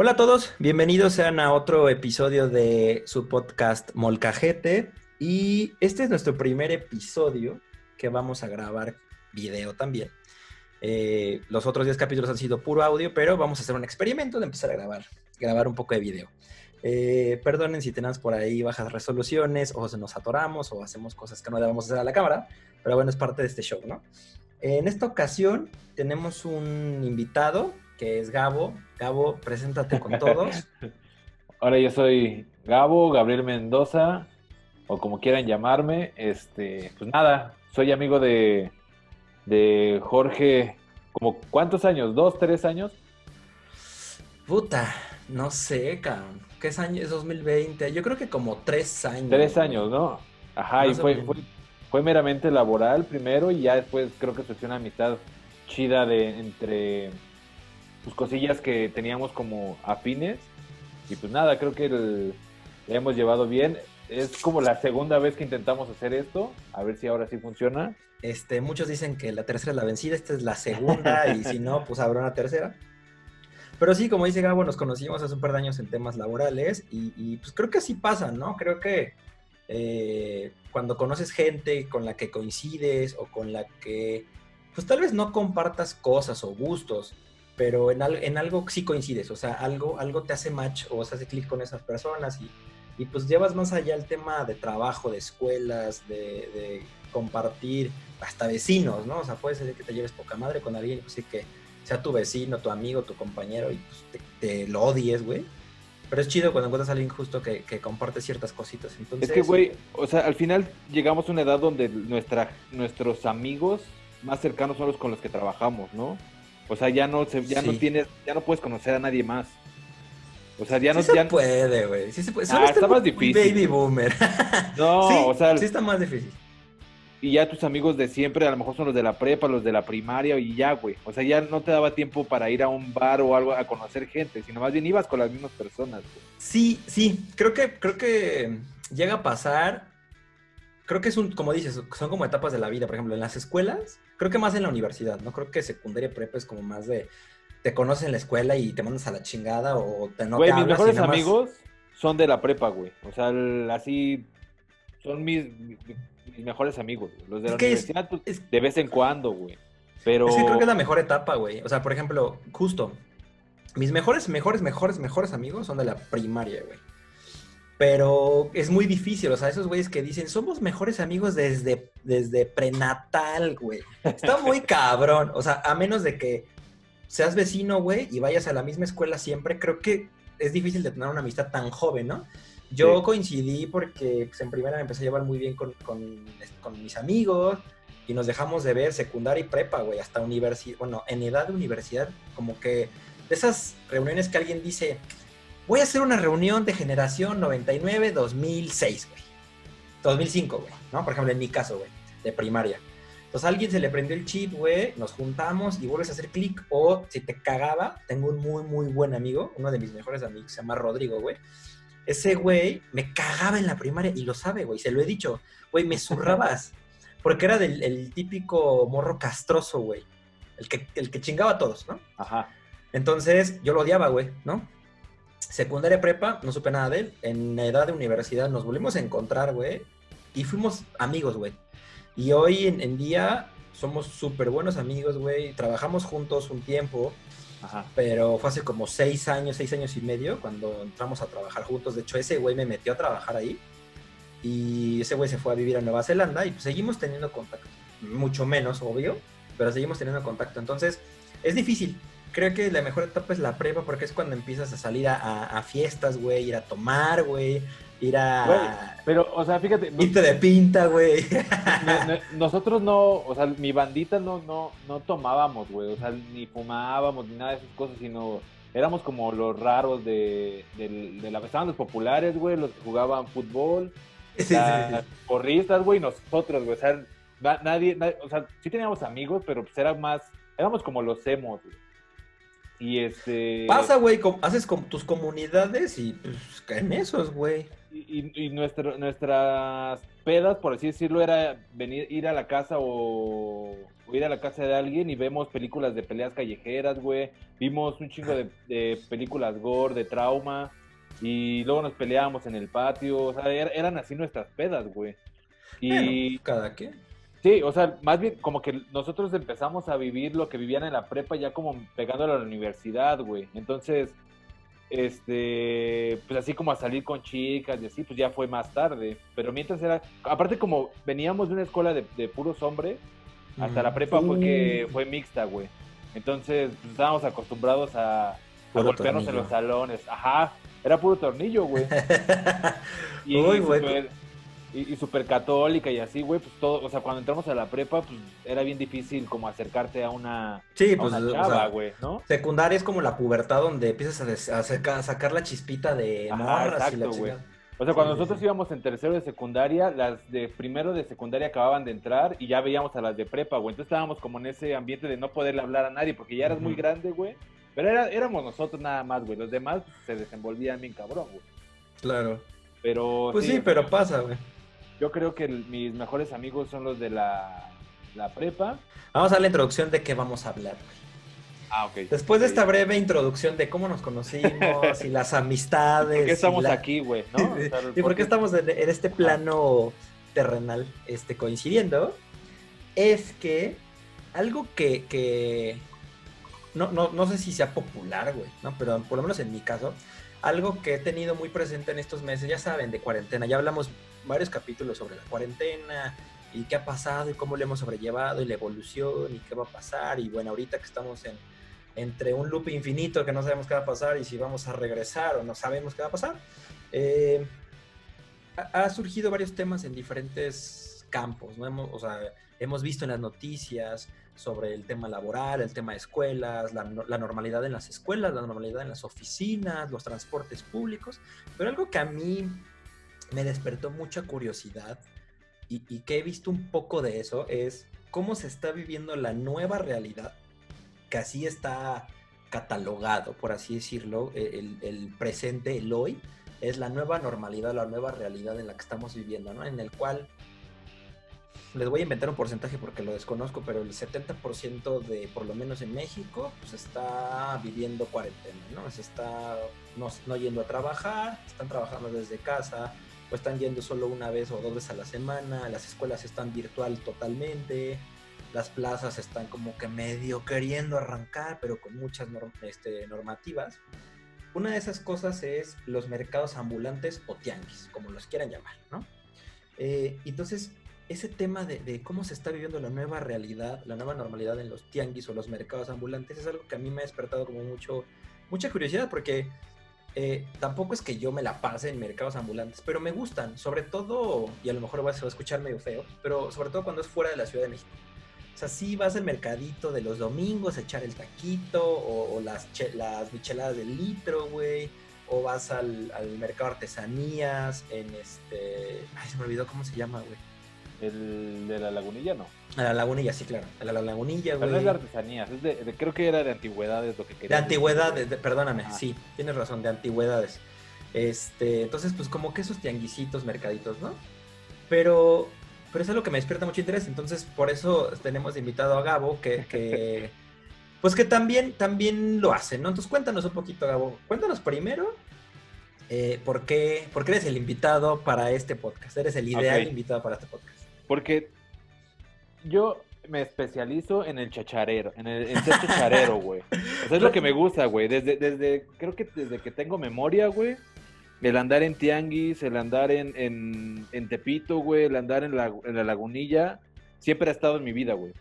Hola a todos, bienvenidos sean a otro episodio de su podcast Molcajete. Y este es nuestro primer episodio que vamos a grabar video también. Eh, los otros 10 capítulos han sido puro audio, pero vamos a hacer un experimento de empezar a grabar, grabar un poco de video. Eh, perdonen si tenemos por ahí bajas resoluciones o nos atoramos o hacemos cosas que no debemos hacer a la cámara, pero bueno, es parte de este show, ¿no? En esta ocasión tenemos un invitado que es Gabo. Gabo, preséntate con todos. Ahora yo soy Gabo, Gabriel Mendoza, o como quieran llamarme. Este, pues nada, soy amigo de, de Jorge, como ¿cuántos años? ¿Dos, tres años? Puta, no sé, cabrón. ¿Qué es año? Es 2020. Yo creo que como tres años. Tres años, ¿no? Ajá, y fue, fue, fue, meramente laboral primero y ya después creo que surgió una amistad chida de entre pues, cosillas que teníamos como afines. Y pues nada, creo que le hemos llevado bien. Es como la segunda vez que intentamos hacer esto. A ver si ahora sí funciona. Este, muchos dicen que la tercera es la vencida, esta es la segunda, y si no, pues habrá una tercera. Pero sí, como dice Gabo, nos conocimos hace un par de años en temas laborales y, pues creo que así pasa, ¿no? Creo que eh, cuando conoces gente con la que coincides o con la que, pues tal vez no compartas cosas o gustos, pero en, en algo sí coincides, o sea, algo, algo te hace match o se hace clic con esas personas y, y, pues llevas más allá el tema de trabajo, de escuelas, de, compartir, hasta vecinos, ¿no? O sea, puede ser que te lleves poca madre con alguien, pues sí que sea tu vecino, tu amigo, tu compañero y pues te, lo odies, güey. Pero es chido cuando encuentras a alguien justo que, que comparte ciertas cositas. Entonces, es que, güey, o sea, al final llegamos a una edad donde nuestra, nuestros amigos más cercanos son los con los que trabajamos, ¿no? O sea, ya no se, ya no tienes, ya no puedes conocer a nadie más. O sea, ya no sí se puede, güey. Sí se puede. Ah, está más difícil. Baby boomer. No, o sea, sí está más difícil. Y ya tus amigos de siempre, a lo mejor son los de la prepa, los de la primaria y ya, güey. O sea, ya no te daba tiempo para ir a un bar o algo a conocer gente, sino más bien ibas con las mismas personas. Güey. Sí, sí. Creo que creo que llega a pasar creo que es un, como dices, son como etapas de la vida. Por ejemplo, en las escuelas, creo que más en la universidad, ¿no? Creo que secundaria y prepa es como más de, te conoces en la escuela y te mandas a la chingada o te no Güey, te mis hablas mejores más- amigos son de la prepa, güey. O sea, el- así, son mis, mis mejores amigos. güey. Los de la es- universidad, pues, es- de vez en cuando, güey. Pero... Es que creo que es la mejor etapa, güey. O sea, por ejemplo, justo, mis mejores, mejores, mejores, mejores amigos son de la primaria, güey. Pero es muy difícil, o sea, esos güeyes que dicen, somos mejores amigos desde, desde prenatal, güey. Está muy cabrón. O sea, a menos de que seas vecino, güey, y vayas a la misma escuela siempre, creo que es difícil de tener una amistad tan joven, ¿no? Yo Sí. coincidí porque pues, en primera me empecé a llevar muy bien con, con, con mis amigos y nos dejamos de ver secundaria y prepa, güey, hasta universidad, bueno, en edad de universidad, como que de esas reuniones que alguien dice, voy a hacer una reunión de generación 99-2006, güey. 2005, güey, ¿no? Por ejemplo, en mi caso, güey, de primaria. Entonces a alguien se le prendió el chip, güey, nos juntamos y vuelves a hacer clic. O si te cagaba, tengo un muy, muy buen amigo, uno de mis mejores amigos, se llama Rodrigo, güey. Ese güey me cagaba en la primaria y lo sabe, güey, se lo he dicho. Güey, me zurrabas. Porque era del el típico morro castroso, güey. El que, el que chingaba a todos, ¿no? Ajá. Entonces yo lo odiaba, güey, ¿no? Secundaria prepa, no supe nada de él. En la edad de universidad nos volvimos a encontrar, güey. Y fuimos amigos, güey. Y hoy en, en día somos súper buenos amigos, güey. Trabajamos juntos un tiempo, Ajá. pero fue hace como seis años, seis años y medio cuando entramos a trabajar juntos. De hecho, ese güey me metió a trabajar ahí. Y ese güey se fue a vivir a Nueva Zelanda y pues seguimos teniendo contacto. Mucho menos, obvio, pero seguimos teniendo contacto. Entonces, es difícil. Creo que la mejor etapa es la prepa porque es cuando empiezas a salir a, a- a fiestas, güey, ir a tomar, güey, ir a... Güey, Pero, o sea, fíjate, irte de pinta, güey. no- no- nosotros no, o sea, mi bandita no, no, no tomábamos, güey, o sea, ni fumábamos, ni nada de esas cosas, sino éramos como los raros de, del- de la... Estaban los populares, güey, los que jugaban fútbol, Sí, las sí. porristas, güey, nosotros, güey, o sea, na- nadie, na- o sea, sí teníamos amigos, pero pues era más, éramos como los emos, güey. Y este. Pasa, güey, haces con tus comunidades y pues en esos, güey. Y, y, nuestras pedas, por así decirlo, era venir, ir a la casa o, ir a la casa de alguien y vemos películas de peleas callejeras, güey. Vimos un chingo de, películas gore, de trauma. Y luego nos peleábamos en el patio. O sea, er, eran así nuestras pedas, güey. Y. ¿Cada qué? Sí, o sea, más bien como que nosotros empezamos a vivir lo que vivían en la prepa ya como pegando a la universidad, güey. Entonces, este, pues así como a salir con chicas y así, pues ya fue más tarde. Pero mientras era, aparte como veníamos de una escuela de, puros hombres, hasta la prepa fue que fue mixta, güey. Entonces, pues estábamos acostumbrados a, golpearnos en los salones. Ajá, era puro tornillo, güey. y, Uy, güey y, súper católica y así, güí, pues todo, o sea, cuando entramos a la prepa, pues era bien difícil como acercarte a una, sí, pues, chava, güey, ¿no? Secundaria es como la pubertad donde empiezas a, sacar, la chispita de morras exacto, güey. O sea, cuando nosotros íbamos en tercero de secundaria, las de primero de secundaria acababan de entrar y ya veíamos a las de prepa, güey. Entonces estábamos como en ese ambiente de no poderle hablar a nadie porque ya eras muy grande, güey. Pero era, éramos nosotros nada más, güey. Los demás se desenvolvían bien cabrón, güey. Claro. Pero. Pues sí pero pasa, güey. Yo creo que mis mejores amigos son los de la, prepa. Vamos a la introducción de qué vamos a hablar. Ah, ok. Después de esta breve introducción de cómo nos conocimos y las amistades. ¿Por qué estamos aquí, güey? ¿no? y por qué estamos en, este plano terrenal este, coincidiendo. Es que algo que, no, no, no, sé si sea popular, güey, ¿no? Pero por lo menos en mi caso, algo que he tenido muy presente en estos meses, ya saben, de cuarentena. Ya hablamos varios capítulos sobre la cuarentena y qué ha pasado y cómo lo hemos sobrellevado y la evolución y qué va a pasar. Y bueno, ahorita que estamos en, entre un loop infinito que no sabemos qué va a pasar y si vamos a regresar o no sabemos qué va a pasar, eh, ha, surgido varios temas en diferentes campos. Hemos, hemos visto en las noticias sobre el tema laboral, el tema de escuelas, la, la, normalidad en las escuelas, la normalidad en las oficinas, los transportes públicos, pero algo que a mí me despertó mucha curiosidad y, que he visto un poco de eso es cómo se está viviendo la nueva realidad, que así está catalogado, por así decirlo, e, el, presente, el hoy, es la nueva normalidad, la nueva realidad en la que estamos viviendo, ¿no? En el cual les voy a inventar un porcentaje porque lo desconozco, pero el 70% de, por lo menos en México, pues está viviendo cuarentena, ¿no? Se está no, no, yendo a trabajar, están trabajando desde casa, o están yendo solo una vez o dos veces a la semana, las escuelas están virtual totalmente, las plazas están como que medio queriendo arrancar, pero con muchas este, normativas. Una de esas cosas es los mercados ambulantes o tianguis, como los quieran llamar, ¿no? Eh, entonces, ese tema de, de, cómo se está viviendo la nueva realidad, la nueva normalidad en los tianguis o los mercados ambulantes es algo que a mí me ha despertado como mucho, mucha curiosidad porque eh, tampoco es que yo me la pase en mercados ambulantes, pero me gustan, sobre todo, y a lo mejor va a escuchar medio feo, pero sobre todo cuando es fuera de la Ciudad de México. O sea, sí vas al mercadito de los domingos a echar el taquito o, las, las micheladas del litro, güey. O vas al, al mercado artesanías en este... Ay, se me olvidó cómo se llama, güey el de la lagunilla, no. A la lagunilla, sí, claro. A la lagunilla, güey. Pero no es de artesanías, es de, creo que era de antigüedades lo que quería. De antigüedades, perdóname, ah. sí, tienes razón, de antigüedades. Este, entonces, pues como que esos tianguisitos, mercaditos, ¿no? Pero, pero es algo que me despierta mucho interés, entonces por eso tenemos invitado a Gabo, que, que pues que también, también lo hace, ¿no? Entonces cuéntanos un poquito, Gabo. Cuéntanos primero eh, ¿por, qué, ¿por, qué, eres el invitado para este podcast? Eres el ideal invitado para este podcast. Porque yo me especializo en el chacharero, en el en ser chacharero, güey. O sea, es lo que me gusta, güey. Desde, desde, creo que desde que tengo memoria, güey. El andar en Tianguis, el andar en, en, Tepito, güey, el andar en la, en la lagunilla, siempre ha estado en mi vida, güey.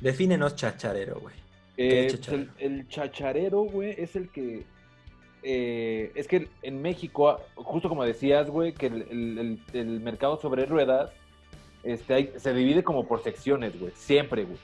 Defínenos chacharero, güey. Eh, pues el, el, chacharero, güey, es el que eh, es que en México, justo como decías, güey, que el, el mercado sobre ruedas este, se divide como por secciones, güey, siempre, güey.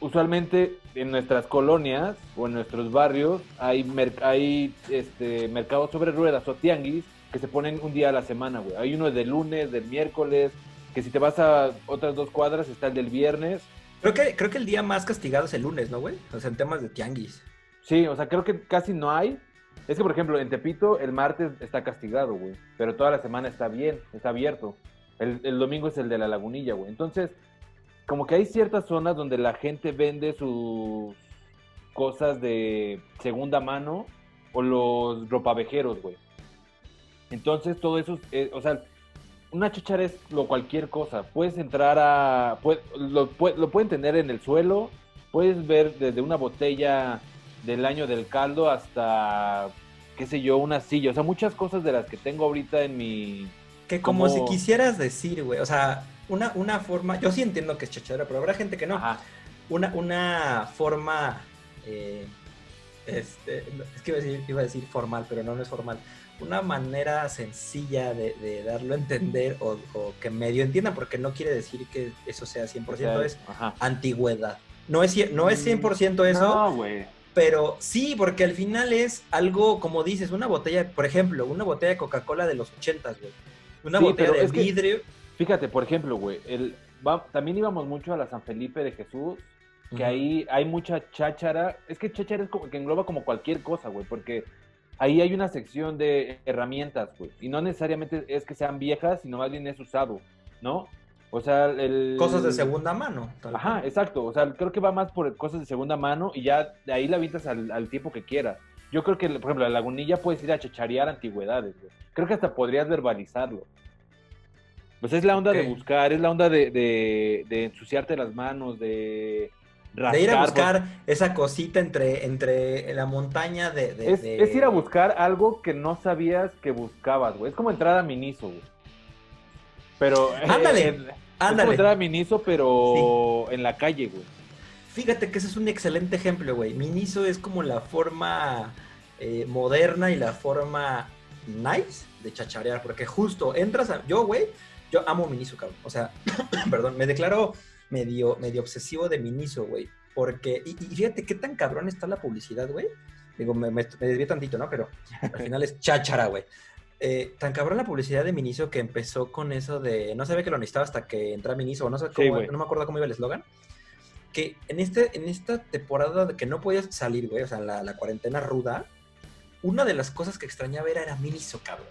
Usualmente en nuestras colonias o en nuestros barrios hay, hay este, mercados sobre ruedas o tianguis que se ponen un día a la semana, güey. Hay uno del lunes, del miércoles, que si te vas a otras dos cuadras está el del viernes. Creo que, creo que el día más castigado es el lunes, ¿no, güey? O sea, en temas de tianguis. Sí, o sea, creo que casi no hay. Es que, por ejemplo, en Tepito el martes está castigado, güey. Pero toda la semana está bien, está abierto. El, domingo es el de la lagunilla, güey. Entonces, como que hay ciertas zonas donde la gente vende sus cosas de segunda mano o los ropavejeros, güey. Entonces, todo eso, eh, o sea, una chachara es lo cualquier cosa. Puedes entrar a. lo, lo, pueden tener en el suelo. Puedes ver desde una botella del año del caldo hasta, qué sé yo, una silla. O sea, muchas cosas de las que tengo ahorita en mi. Que como, si quisieras decir, güey. O sea, una, una forma. Yo sí entiendo que es chachara, pero habrá gente que no. Una, una forma. Eh, este, es que iba a, decir, iba a decir formal, pero no, no es formal una manera sencilla de, darlo a entender o, que medio entiendan, porque no quiere decir que eso sea 100%, es antigüedad. No es, no es 100% mm, eso. No, güey. Pero sí, porque al final es algo, como dices, una botella, por ejemplo, una botella de Coca-Cola de los 80, güey. Una botella de vidrio. fíjate, por ejemplo, güey, el, también íbamos mucho a la San Felipe de Jesús, que ahí hay mucha cháchara. Es que cháchara es como que engloba como cualquier cosa, güey, porque ahí hay una sección de herramientas, güey. Y no necesariamente es que sean viejas, sino más bien es usado, ¿no? O sea, el... Cosas de segunda mano. Ajá, exacto. O sea, creo que va más por cosas de segunda mano y ya de ahí la avientas al, tiempo que quieras. Yo creo que, por ejemplo, la lagunilla puedes ir a chacharear antigüedades, güey. Creo que hasta podrías verbalizarlo. Pues es la onda de buscar, es la onda de, de ensuciarte las manos, de de ir a buscar esa cosita entre, entre la montaña de... es, ir a buscar algo que no sabías que buscabas, güey. Es como entrar a Miniso, güey. Pero... Ándale, eh, Es como entrar a Miniso, pero en la calle, güey. Fíjate que ese es un excelente ejemplo, güey. Miniso es como la forma eh, moderna y la forma nice de chacharear, porque justo entras a... Yo, güey, yo amo Miniso, cabrón. O sea, perdón, me declaro medio, medio obsesivo de Miniso, güey. Porque, y, fíjate qué tan cabrón está la publicidad, güey. Digo, me, me, desvié tantito, ¿no? Pero al final es cháchara, güey. Eh, tan cabrón la publicidad de Miniso que empezó con eso de no sabía que lo necesitaba hasta que entra Miniso, no sé cómo, no me acuerdo cómo iba el eslogan. Que en, este, en esta temporada de que no podías salir, güey, o sea, la, la cuarentena ruda, una de las cosas que extrañaba era, era Miniso, cabrón.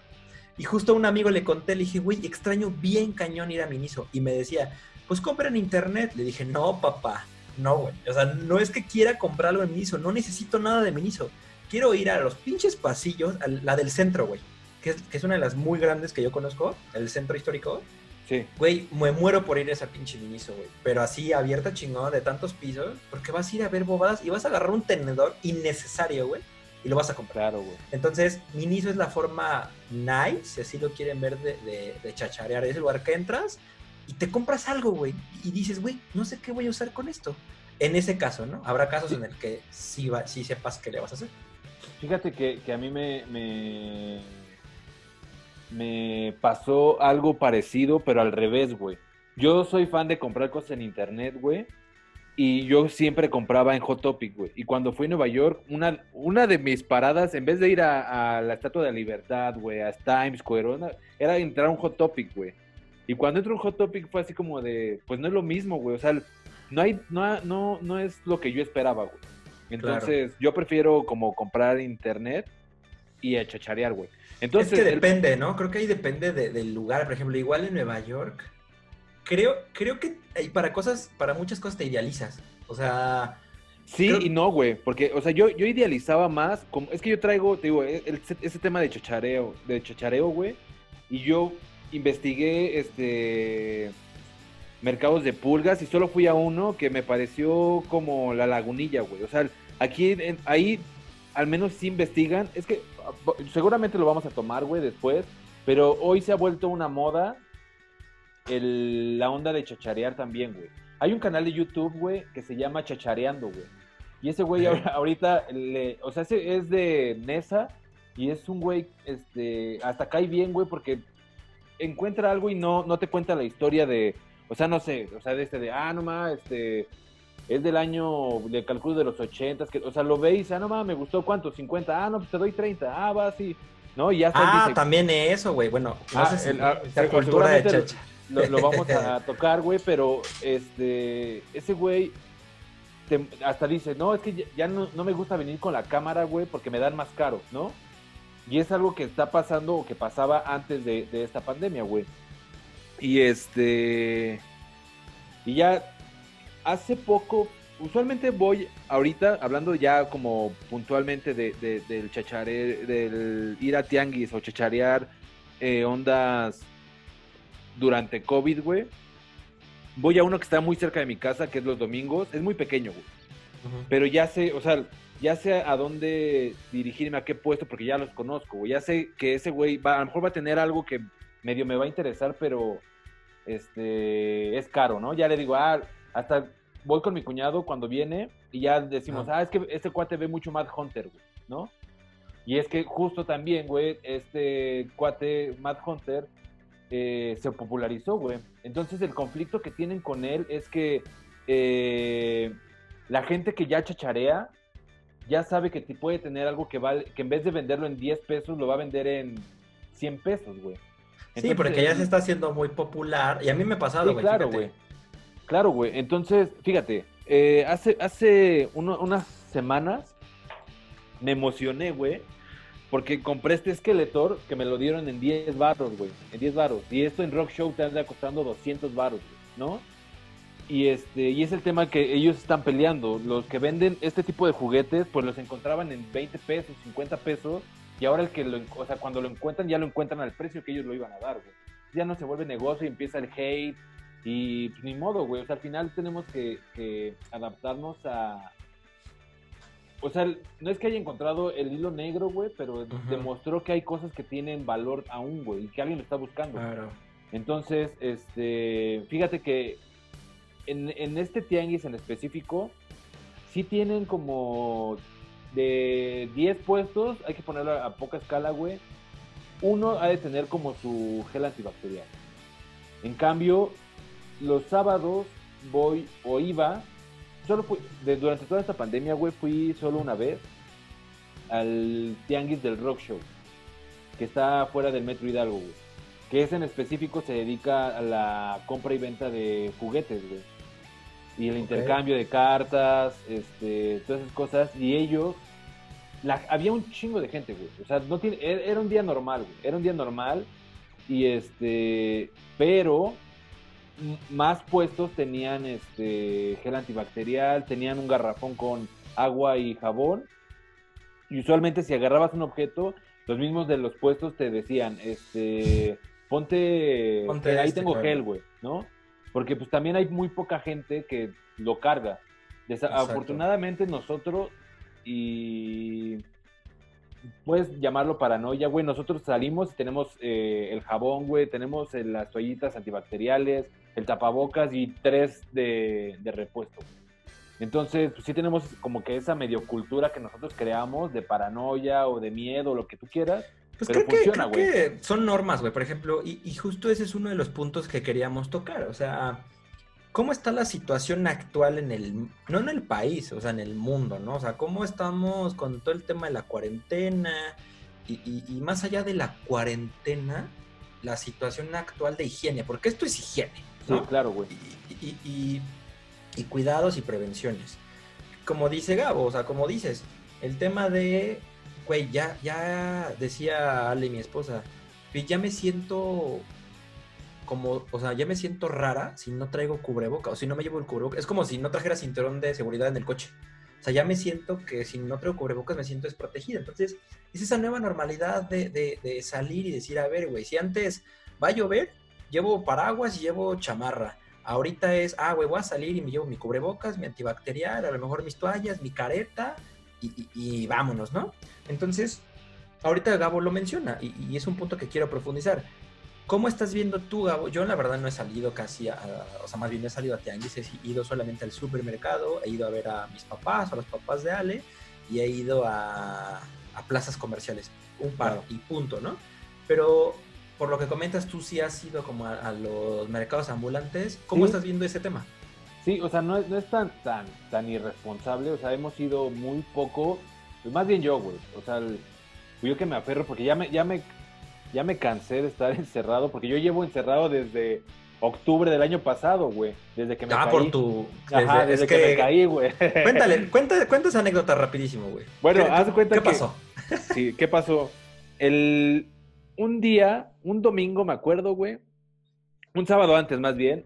Y justo a un amigo le conté, le dije, güey, extraño bien cañón ir a Miniso. Y me decía, pues compra en internet. Le dije, no, papá, no, güey. O sea, no es que quiera comprarlo en Miniso, no necesito nada de Miniso. Quiero ir a los pinches pasillos, a la del centro, güey, que es, una de las muy grandes que yo conozco, el centro histórico. Sí. Güey, me muero por ir a esa pinche Miniso, güey. Pero así, abierta chingón, de tantos pisos, porque vas a ir a ver bobadas y vas a agarrar un tenedor innecesario, güey, y lo vas a comprar. Claro, güey. Entonces, Miniso es la forma nice, si así lo quieren ver, de, de, de chacharear. Es el lugar que entras, y te compras algo, güey, y dices, güey, no sé qué voy a usar con esto. En ese caso, ¿no? Habrá casos en el que sí, va, sí sepas qué le vas a hacer. Fíjate que, a mí me, me, pasó algo parecido, pero al revés, güey. Yo soy fan de comprar cosas en internet, güey. Y yo siempre compraba en Hot Topic, güey. Y cuando fui a Nueva York, una, una de mis paradas, en vez de ir a, la Estatua de la Libertad, güey, a Times Square, era entrar a un Hot Topic, güey. Y cuando entró un Hot Topic fue así como de, pues no es lo mismo, güey. O sea, no hay, no, no, no es lo que yo esperaba, güey. Entonces, yo prefiero como comprar internet y a chacharear, güey. Entonces, es que depende, ¿no? Creo que ahí depende del lugar. Por ejemplo, igual en Nueva York, creo, creo que para cosas, para muchas cosas te idealizas. O sea. Sí y no, güey. Porque, o sea, yo, yo idealizaba más. Como, es que yo traigo, te digo, e, ese tema de chachareo, de chachareo, güey. Y yo investigué este mercados de pulgas y solo fui a uno que me pareció como la lagunilla, güey. O sea, aquí, ahí, al menos si investigan. Es que seguramente lo vamos a tomar, güey, después. Pero hoy se ha vuelto una moda la onda de chacharear también, güey. Hay un canal de YouTube, güey, que se llama Chachareando, güey. Y ese güey ahorita, le, o sea, ese es de Nesa y es un güey, este, hasta cae bien, güey, porque encuentra algo y no, no te cuenta la historia de, o sea, no sé, o sea, de este de, ah, no más, este, es del año, de cálculo de los ochentas, que, o sea, lo veis, ah, no más, me gustó cuánto, 50, ah, no, pues te doy 30, ah, va, sí, ¿no? Y ya Ah, también eso, güey, bueno, no ah, sé si ah, cultura de chacha. Lo, lo, vamos a tocar, güey, pero, este, ese güey hasta dice, no, es que ya, no, me gusta venir con la cámara, güey, porque me dan más caro, ¿no? Y es algo que está pasando o que pasaba antes de, de esta pandemia, güey. Y este. Y ya hace poco, usualmente voy ahorita, hablando ya como puntualmente de, del chachare, del ir a tianguis o chacharear eh, ondas durante COVID, güey. Voy a uno que está muy cerca de mi casa, que es los domingos. Es muy pequeño, güey. Pero ya sé, o sea, ya sé a dónde dirigirme, a qué puesto, porque ya los conozco, güey. Ya sé que ese güey va, a lo mejor va a tener algo que medio me va a interesar, pero este es caro, ¿no? Ya le digo, ah, hasta voy con mi cuñado cuando viene y ya decimos, ah, es que este cuate ve mucho Mad Hunter, güey, ¿no? Y es que justo también, güey, este cuate Mad Hunter eh, se popularizó, güey. Entonces el conflicto que tienen con él es que eh, la gente que ya chacharea ya sabe que puede tener algo que vale, que en vez de venderlo en 10 pesos, lo va a vender en 100 pesos, güey. sí, porque ya se está haciendo muy popular. Y a mí me ha pasado, güey. claro, güey. Claro, güey. Entonces, fíjate, eh, hace, hace unas semanas me emocioné, güey, porque compré este Skeletor que me lo dieron en 10 barros, güey. En 10 barros. Y esto en Rock Show te anda costando 200 barros, ¿no? Y, este, y es el tema que ellos están peleando. Los que venden este tipo de juguetes, pues los encontraban en 20 pesos, 50 pesos. Y ahora el que lo, o sea, cuando lo encuentran, ya lo encuentran al precio que ellos lo iban a dar, güey. Ya no se vuelve negocio y empieza el hate y pues, ni modo, güey. O sea, al final tenemos que, adaptarnos a. O sea, no es que haya encontrado el hilo negro, güey, pero demostró que hay cosas que tienen valor aún, güey, y que alguien lo está buscando. Claro. Entonces, este, fíjate que en, en este tianguis en específico, sí tienen como de 10 puestos, hay que ponerlo a poca escala, güey. Uno ha de tener como su gel antibacterial. En cambio, los sábados voy o iba, solo fui, durante toda esta pandemia, güey, fui solo una vez al Tianguis del Rock Show, que está fuera del Metro Hidalgo, güey. Que es en específico se dedica a la compra y venta de juguetes, güey. Y el intercambio de cartas, este, todas esas cosas. Y ellos, había un chingo de gente, güey. O sea, no tiene, era un día normal, güey. Era un día normal. Y este, pero más puestos tenían este gel antibacterial, tenían un garrafón con agua y jabón. Y usualmente si agarrabas un objeto, los mismos de los puestos te decían, este, ponte, ponte ahí este, tengo gel, güey, ¿no? Porque pues también hay muy poca gente que lo carga. Desafortunadamente nosotros y puedes llamarlo paranoia, güey. Nosotros salimos y tenemos eh, el jabón, güey, tenemos eh, las toallitas antibacteriales, el tapabocas y tres de, repuesto. Entonces, pues sí tenemos como que esa medio cultura que nosotros creamos de paranoia o de miedo, lo que tú quieras. Pues pero funciona, güey. son normas, güey, por ejemplo, y, y justo ese es uno de los puntos que queríamos tocar. O sea, ¿cómo está la situación actual en el, no en el país, o sea, en el mundo, ¿no? O sea, ¿cómo estamos con todo el tema de la cuarentena y, y más allá de la cuarentena, la situación actual de higiene? Porque esto es higiene. Sí, claro, güey. Y, cuidados y prevenciones. Como dice Gabo, o sea, como dices, el tema de, güey, ya, ya decía Ale, mi esposa, ya me siento como, o sea, ya me siento rara si no traigo cubreboca o si no me llevo el cubrebocas. Es como si no trajera cinturón de seguridad en el coche. O sea, ya me siento que si no traigo cubrebocas me siento desprotegida. Entonces, es esa nueva normalidad de, de salir y decir, a ver, güey, si antes va a llover, llevo paraguas y llevo chamarra. Ahorita es, ah, güey, voy a salir y me llevo mi cubrebocas, mi antibacterial, a lo mejor mis toallas, mi careta y, vámonos, ¿no? Entonces, ahorita Gabo lo menciona y, es un punto que quiero profundizar. ¿Cómo estás viendo tú, Gabo? Yo la verdad no he salido casi a, o sea, más bien he salido a Tianguis, he ido solamente al supermercado, he ido a ver a mis papás, a los papás de Ale, y he ido a, a plazas comerciales, un par y punto, ¿no? Pero por lo que comentas, tú sí has ido como a, los mercados ambulantes. ¿Cómo estás viendo ese tema? Sí, o sea, no, no es tan, tan, tan irresponsable. O sea, hemos ido muy poco. Pues más bien yo, güey. O sea, yo que me aferro porque ya me, ya me, ya me cansé de estar encerrado. Porque yo llevo encerrado desde octubre del año pasado, güey. Desde que me ah, caí. por tu. Ajá, desde, que... me caí, güey. Cuéntale, cuéntale, cuenta esa anécdota rapidísimo, güey. Bueno, haz cuenta ¿Qué pasó? Sí, ¿qué pasó? El... Un día, un domingo, me acuerdo, güey. Un sábado antes, más bien.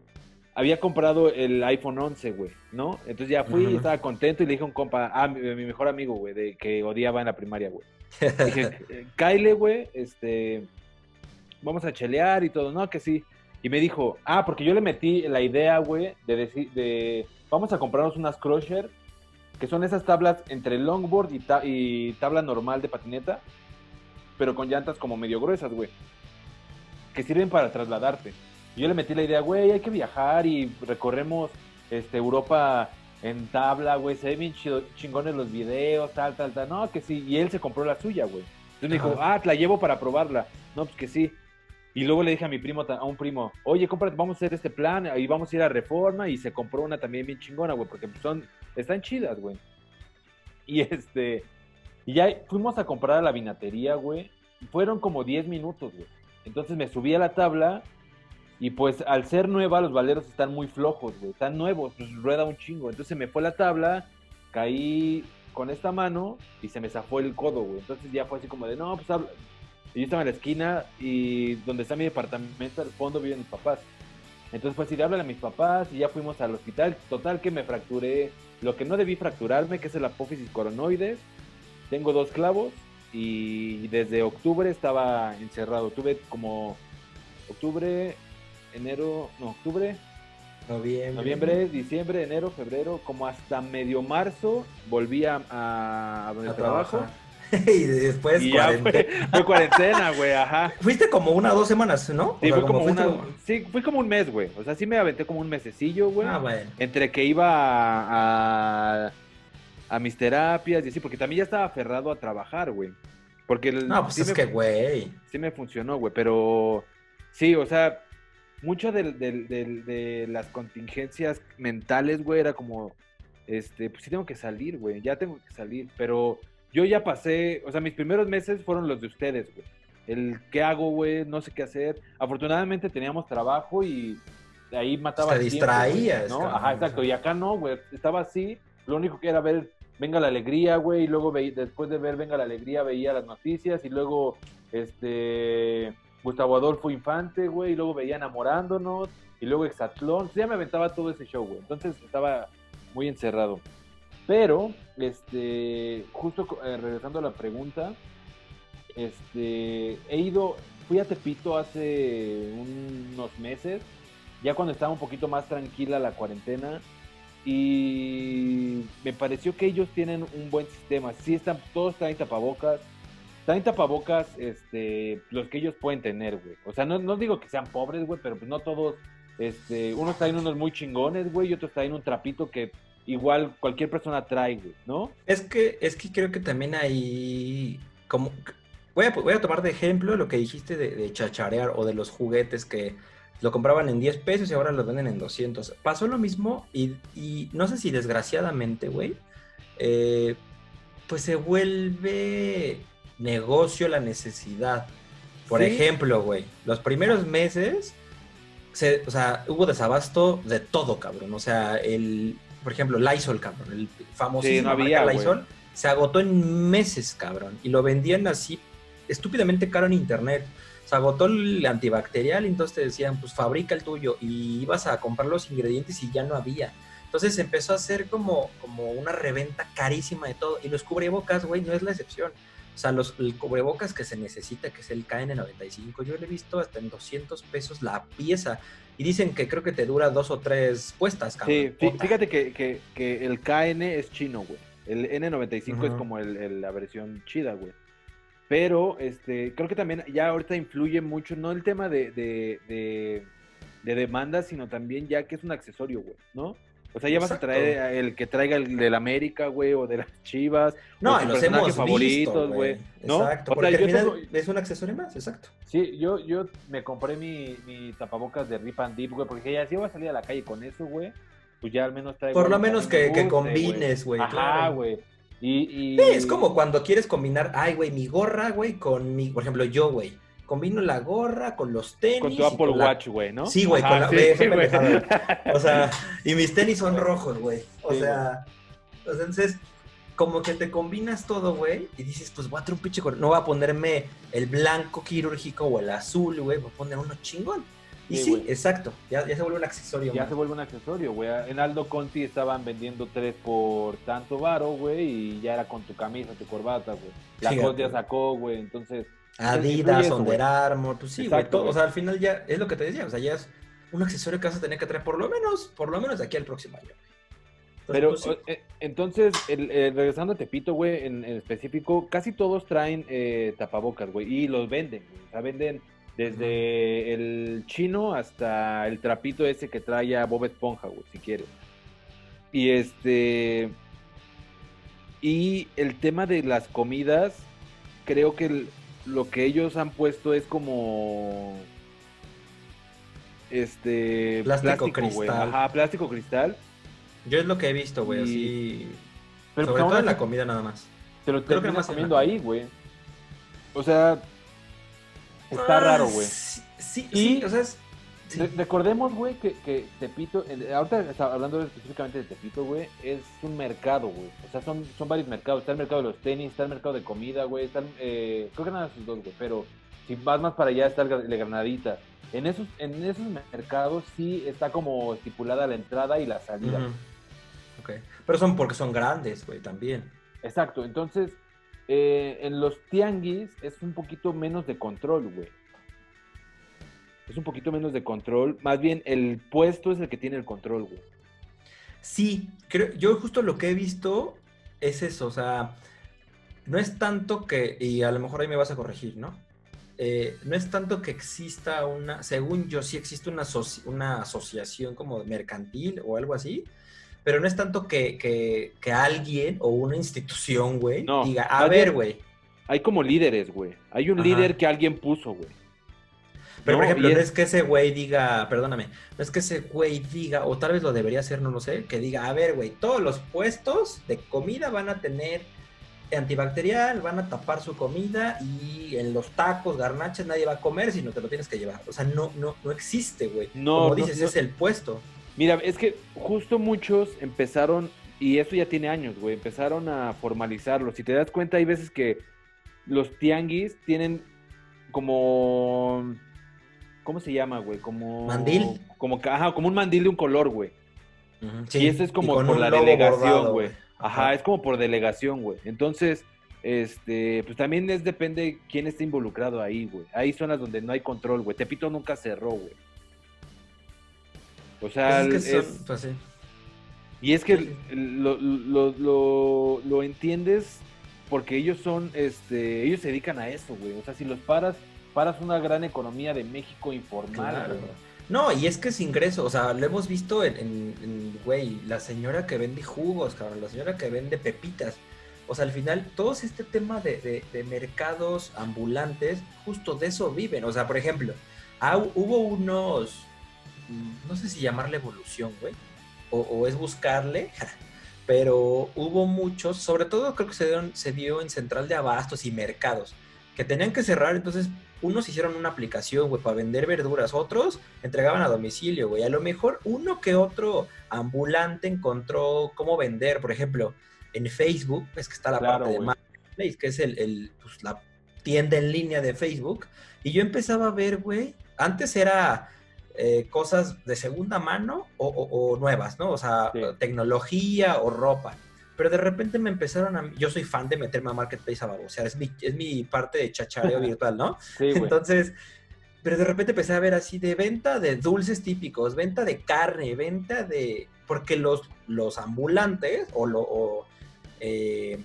Había comprado el iPhone 11, güey, ¿no? Entonces ya fui, y estaba contento y le dije a un compa, ah, mi, mi mejor amigo, güey, de que odiaba en la primaria, güey. Dije, Kyle, güey, este, vamos a chelear y todo, no, que sí. Y me dijo, ah, porque yo le metí la idea, güey, de decir, de, vamos a comprarnos unas Crusher, que son esas tablas entre longboard y, y tabla normal de patineta, pero con llantas como medio gruesas, güey, que sirven para trasladarte. Y yo le metí la idea, güey, hay que viajar y recorremos este, Europa en tabla, güey, se ven bien chingones los videos, tal, tal, tal. No, que sí. Y él se compró la suya, güey. Entonces me dijo, ah, te la llevo para probarla. No, pues que sí. Y luego le dije a mi primo, a un primo, oye, cómprate, vamos a hacer este plan y vamos a ir a Reforma. Y se compró una también bien chingona, güey, porque son, están chidas, güey. Y este, y ya fuimos a comprar a la vinatería, güey. Fueron como 10 minutos, güey. Entonces me subí a la tabla y pues al ser nueva, los valeros están muy flojos, güey. Están nuevos, pues rueda un chingo. Entonces me fue la tabla, caí con esta mano y se me zafó el codo, güey. Entonces ya fue así como de, no, pues habla. Y yo estaba en la esquina y donde está mi departamento, al fondo viven mis papás. Entonces pues sí, háblale a mis papás y ya fuimos al hospital. Total que me fracturé lo que no debí fracturarme, que es el apófisis coronoides. Tengo dos clavos y desde octubre estaba encerrado. Tuve como octubre, enero, no, octubre, noviembre, noviembre diciembre, enero, febrero, como hasta medio marzo volví a, a, trabajo. y después cuarentena. Fue, cuarentena, güey, ajá. Fuiste como una o dos semanas, ¿no? Sí, fue como una, sí, fui como un mes, güey. O sea, sí me aventé como un mesecillo, güey. Ah, bueno. Entre que iba a, a, mis terapias y así, porque también ya estaba aferrado a trabajar, güey. Porque no, pues es que, güey. Sí me funcionó, güey, pero sí, o sea, mucho de, de, las contingencias mentales, güey, era como, este, pues sí tengo que salir, güey, ya tengo que salir, pero yo ya pasé, o sea, mis primeros meses fueron los de ustedes, güey. El qué hago, güey, no sé qué hacer. Afortunadamente teníamos trabajo y ahí mataba. Te distraías. ¿no? Ajá, exacto. Y acá no, güey. Estaba así. Lo único que era ver Venga la Alegría, güey. Y luego después de ver Venga la Alegría veía las noticias. Y luego, este Gustavo Adolfo Infante, güey, y luego veía Enamorándonos, y luego Exatlón, ya me aventaba todo ese show, güey, entonces estaba muy encerrado. Pero, este, justo eh, regresando a la pregunta, este, he ido, fui a Tepito hace unos meses, ya cuando estaba un poquito más tranquila la cuarentena, y me pareció que ellos tienen un buen sistema. Sí están, todos traen tapabocas, también tapabocas, este, los que ellos pueden tener, güey. O sea, no, no digo que sean pobres, güey, pero pues no todos, este, unos traen unos muy chingones, güey, y otros traen un trapito que igual cualquier persona trae, güey, ¿no? Es que, es que creo que también hay, como, voy a, voy a tomar de ejemplo lo que dijiste de, chacharear o de los juguetes que lo compraban en 10 pesos y ahora lo venden en 200. Pasó lo mismo y, y no sé si desgraciadamente, güey, eh, pues se vuelve negocio la necesidad. Por ejemplo, güey, los primeros meses, se, o sea, hubo desabasto de todo, cabrón. O sea, el, por ejemplo, Lysol, cabrón, el famosísimo Lysol, se agotó en meses, cabrón. Y lo vendían así estúpidamente caro en internet. Se agotó el antibacterial, entonces te decían, pues fabrica el tuyo. Y ibas a comprar los ingredientes y ya no había. Entonces empezó a ser como, como una reventa carísima de todo. Y los cubrebocas, güey, no es la excepción. O sea, los, el cubrebocas que se necesita, que es el KN95, yo lo he visto hasta en 200 pesos la pieza. Y dicen que creo que te dura dos o tres puestas, cabrón. Sí, fíjate que, el KN es chino, güey. El N95 es como la versión chida, güey. Pero este, creo que también ya ahorita influye mucho, no el tema de, de, de, de demanda, sino también ya que es un accesorio, güey, ¿no? O sea, ya vas a traer el que traiga el del América, güey, o de las Chivas. No, los hemos favoritos, güey. ¿no? Exacto, porque al final es un accesorio más, exacto. Sí, yo, yo me compré mi, mi tapabocas de Rip and Dip, güey, porque ya si voy a salir a la calle con eso, güey, pues ya al menos traigo... Por lo menos que, que combines, güey. Ajá, güey. Y, y... Sí, es como cuando quieres combinar, ay, güey, mi gorra, güey, con mi, por ejemplo, yo, güey combino la gorra con los tenis. Con tu Apple Watch, güey, ¿no? Sí, güey, con la... Sí, güey. O sea, y mis tenis son rojos, güey. O sea, entonces, como que te combinas todo, güey, y dices, pues voy a traer un pinche... No voy a ponerme el blanco quirúrgico o el azul, güey, voy a poner uno chingón. Y sí, exacto, ya, ya, se vuelve un accesorio. Ya se vuelve un accesorio, güey. En Aldo Conti estaban vendiendo tres por tanto varo, güey, y ya era con tu camisa, tu corbata, güey. La Conti ya sacó, güey, entonces... Adidas, Under Armour, pues sí, güey, todo, o sea, al final ya es lo que te decía, o sea, ya es un accesorio que vas a tener que traer por lo menos, por lo menos de aquí al próximo año. Pero pues eh, entonces, el, regresando a Tepito, güey, en, específico, casi todos traen eh, tapabocas, güey, y los venden, güey. O sea, venden desde el chino hasta el trapito ese que trae a Bob Esponja, güey, si quieres. Y este. Y el tema de las comidas, creo que lo que ellos han puesto es como. Este. Plástico, cristal. Ajá, plástico cristal. Yo es lo que he visto, güey, así. Pero Sobre todo en la comida nada más. Te lo creo que más comiendo ahí, güey. O sea, Está raro, güey. Sí, sí, o sea, es, recordemos, güey, que, que, Tepito, ahorita hablando específicamente de Tepito, güey, es un mercado, güey. O sea, son, son varios mercados. Está el mercado de los tenis, está el mercado de comida, güey. Está eh, creo que nada de esos dos, güey. Pero si vas más para allá, está el de Granadita. En esos, en esos mercados sí está como estipulada la entrada y la salida. Ok. Pero son porque son grandes, güey, también. Exacto. Entonces, eh, en los tianguis es un poquito menos de control, güey. Es un poquito menos de control. Más bien, el puesto es el que tiene el control, güey. Sí, creo, yo justo lo que he visto es eso, o sea, no es tanto que, y a lo mejor ahí me vas a corregir, ¿no? Eh, no es tanto que exista una, según yo sí existe una, una asociación como mercantil o algo así, pero no es tanto que, alguien o una institución, güey, diga, a ver, güey. Hay como líderes, güey. Hay un líder que alguien puso, güey. Pero, por ejemplo, no es que ese güey diga, perdóname, no es que ese güey diga, o tal vez lo debería hacer, no lo sé, que diga, a ver, güey, todos los puestos de comida van a tener antibacterial, van a tapar su comida y en los tacos, garnaches, nadie va a comer si no te lo tienes que llevar. O sea, no, no, no existe, güey. No, Como dices, es el puesto. Mira, es que justo muchos empezaron, y eso ya tiene años, güey, empezaron a formalizarlo. Si te das cuenta, hay veces que los tianguis tienen como... ¿Cómo se llama, güey? Como... ¿Mandil? Como, ajá, como un mandil de un color, güey. sí, y eso es como por la delegación, güey. Ajá, es como por delegación, güey. Entonces, este, pues también es depende quién está involucrado ahí, güey. Hay zonas donde no hay control, güey. Tepito nunca cerró, güey. O sea, pues es pues y es que lo, lo, entiendes porque ellos son, este, ellos se dedican a eso, güey. O sea, si los paras, paras una gran economía de México informal. No, y es que es ingreso, o sea, lo hemos visto en, güey, la señora que vende jugos, cabrón, la señora que vende pepitas. O sea, al final, todo este tema de, de mercados ambulantes, justo de eso viven. O sea, por ejemplo, hubo unos, no sé si llamarle evolución, güey, o, es buscarle, pero hubo muchos, sobre todo creo que se, dieron, se dio en central de abastos y mercados, que tenían que cerrar, entonces unos hicieron una aplicación, güey, para vender verduras, otros entregaban a domicilio, güey, a lo mejor uno que otro ambulante encontró cómo vender, por ejemplo, en Facebook, es que está la parte de Marketplace, que es el, pues, la tienda en línea de Facebook, y yo empezaba a ver, güey, antes era eh, cosas de segunda mano o, nuevas, ¿no? O sea, tecnología o ropa. Pero de repente me empezaron a... Yo soy fan de meterme a Marketplace a babosear, es mi, es mi parte de chachareo virtual, ¿no? Sí, Entonces, pero de repente empecé a ver así de venta de dulces típicos, venta de carne, venta de... Porque los, los ambulantes o, lo, eh,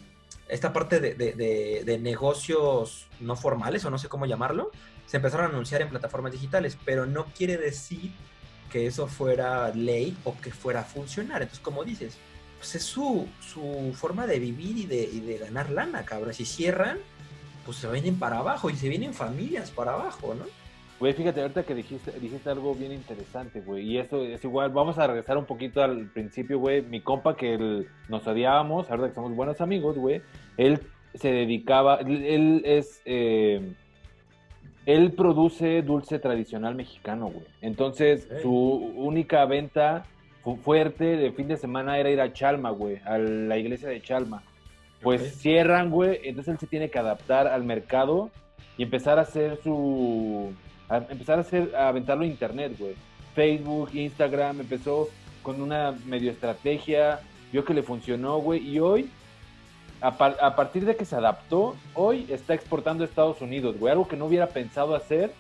esta parte de, de, negocios no formales, o no sé cómo llamarlo, se empezaron a anunciar en plataformas digitales, pero no quiere decir que eso fuera ley o que fuera a funcionar. Entonces, como dices, pues es su, su forma de vivir y de, y de ganar lana, cabrón. Si cierran, pues se vienen para abajo y se vienen familias para abajo, ¿no? Güey, fíjate, ahorita que dijiste, dijiste algo bien interesante, güey. Y eso es igual, vamos a regresar un poquito al principio, güey. Mi compa que nos odiábamos, ahora que somos buenos amigos, güey. Él se dedicaba, él, es... Eh, él produce dulce tradicional mexicano, güey. Entonces, su única venta fuerte de fin de semana era ir a Chalma, güey, a la iglesia de Chalma. Pues cierran, güey, entonces él se tiene que adaptar al mercado y empezar a hacer su... empezar a hacer, a aventarlo a internet, güey. Facebook, Instagram, empezó con una medio estrategia, vio que le funcionó, güey, y hoy a, partir de que se adaptó, hoy está exportando a Estados Unidos, güey. Algo que no hubiera pensado hacer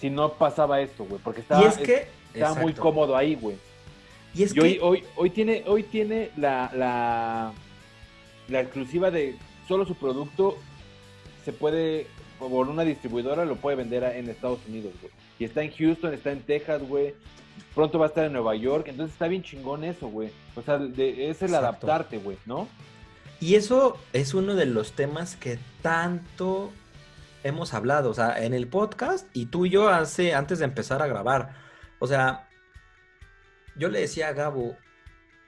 si no pasaba esto, güey. Porque estaba, muy cómodo ahí, güey. Y es que... hoy, hoy, hoy, tiene, hoy tiene la, la, la exclusiva de solo su producto se puede, por una distribuidora, lo puede vender en Estados Unidos, güey. Y está en Houston, está en Texas, güey. Pronto va a estar en Nueva York. Entonces está bien chingón eso, güey. O sea, es el adaptarte, güey, ¿no? Y eso es uno de los temas que tanto hemos hablado, o sea, en el podcast y tú y yo hace, antes de empezar a grabar. O sea, yo le decía a Gabo,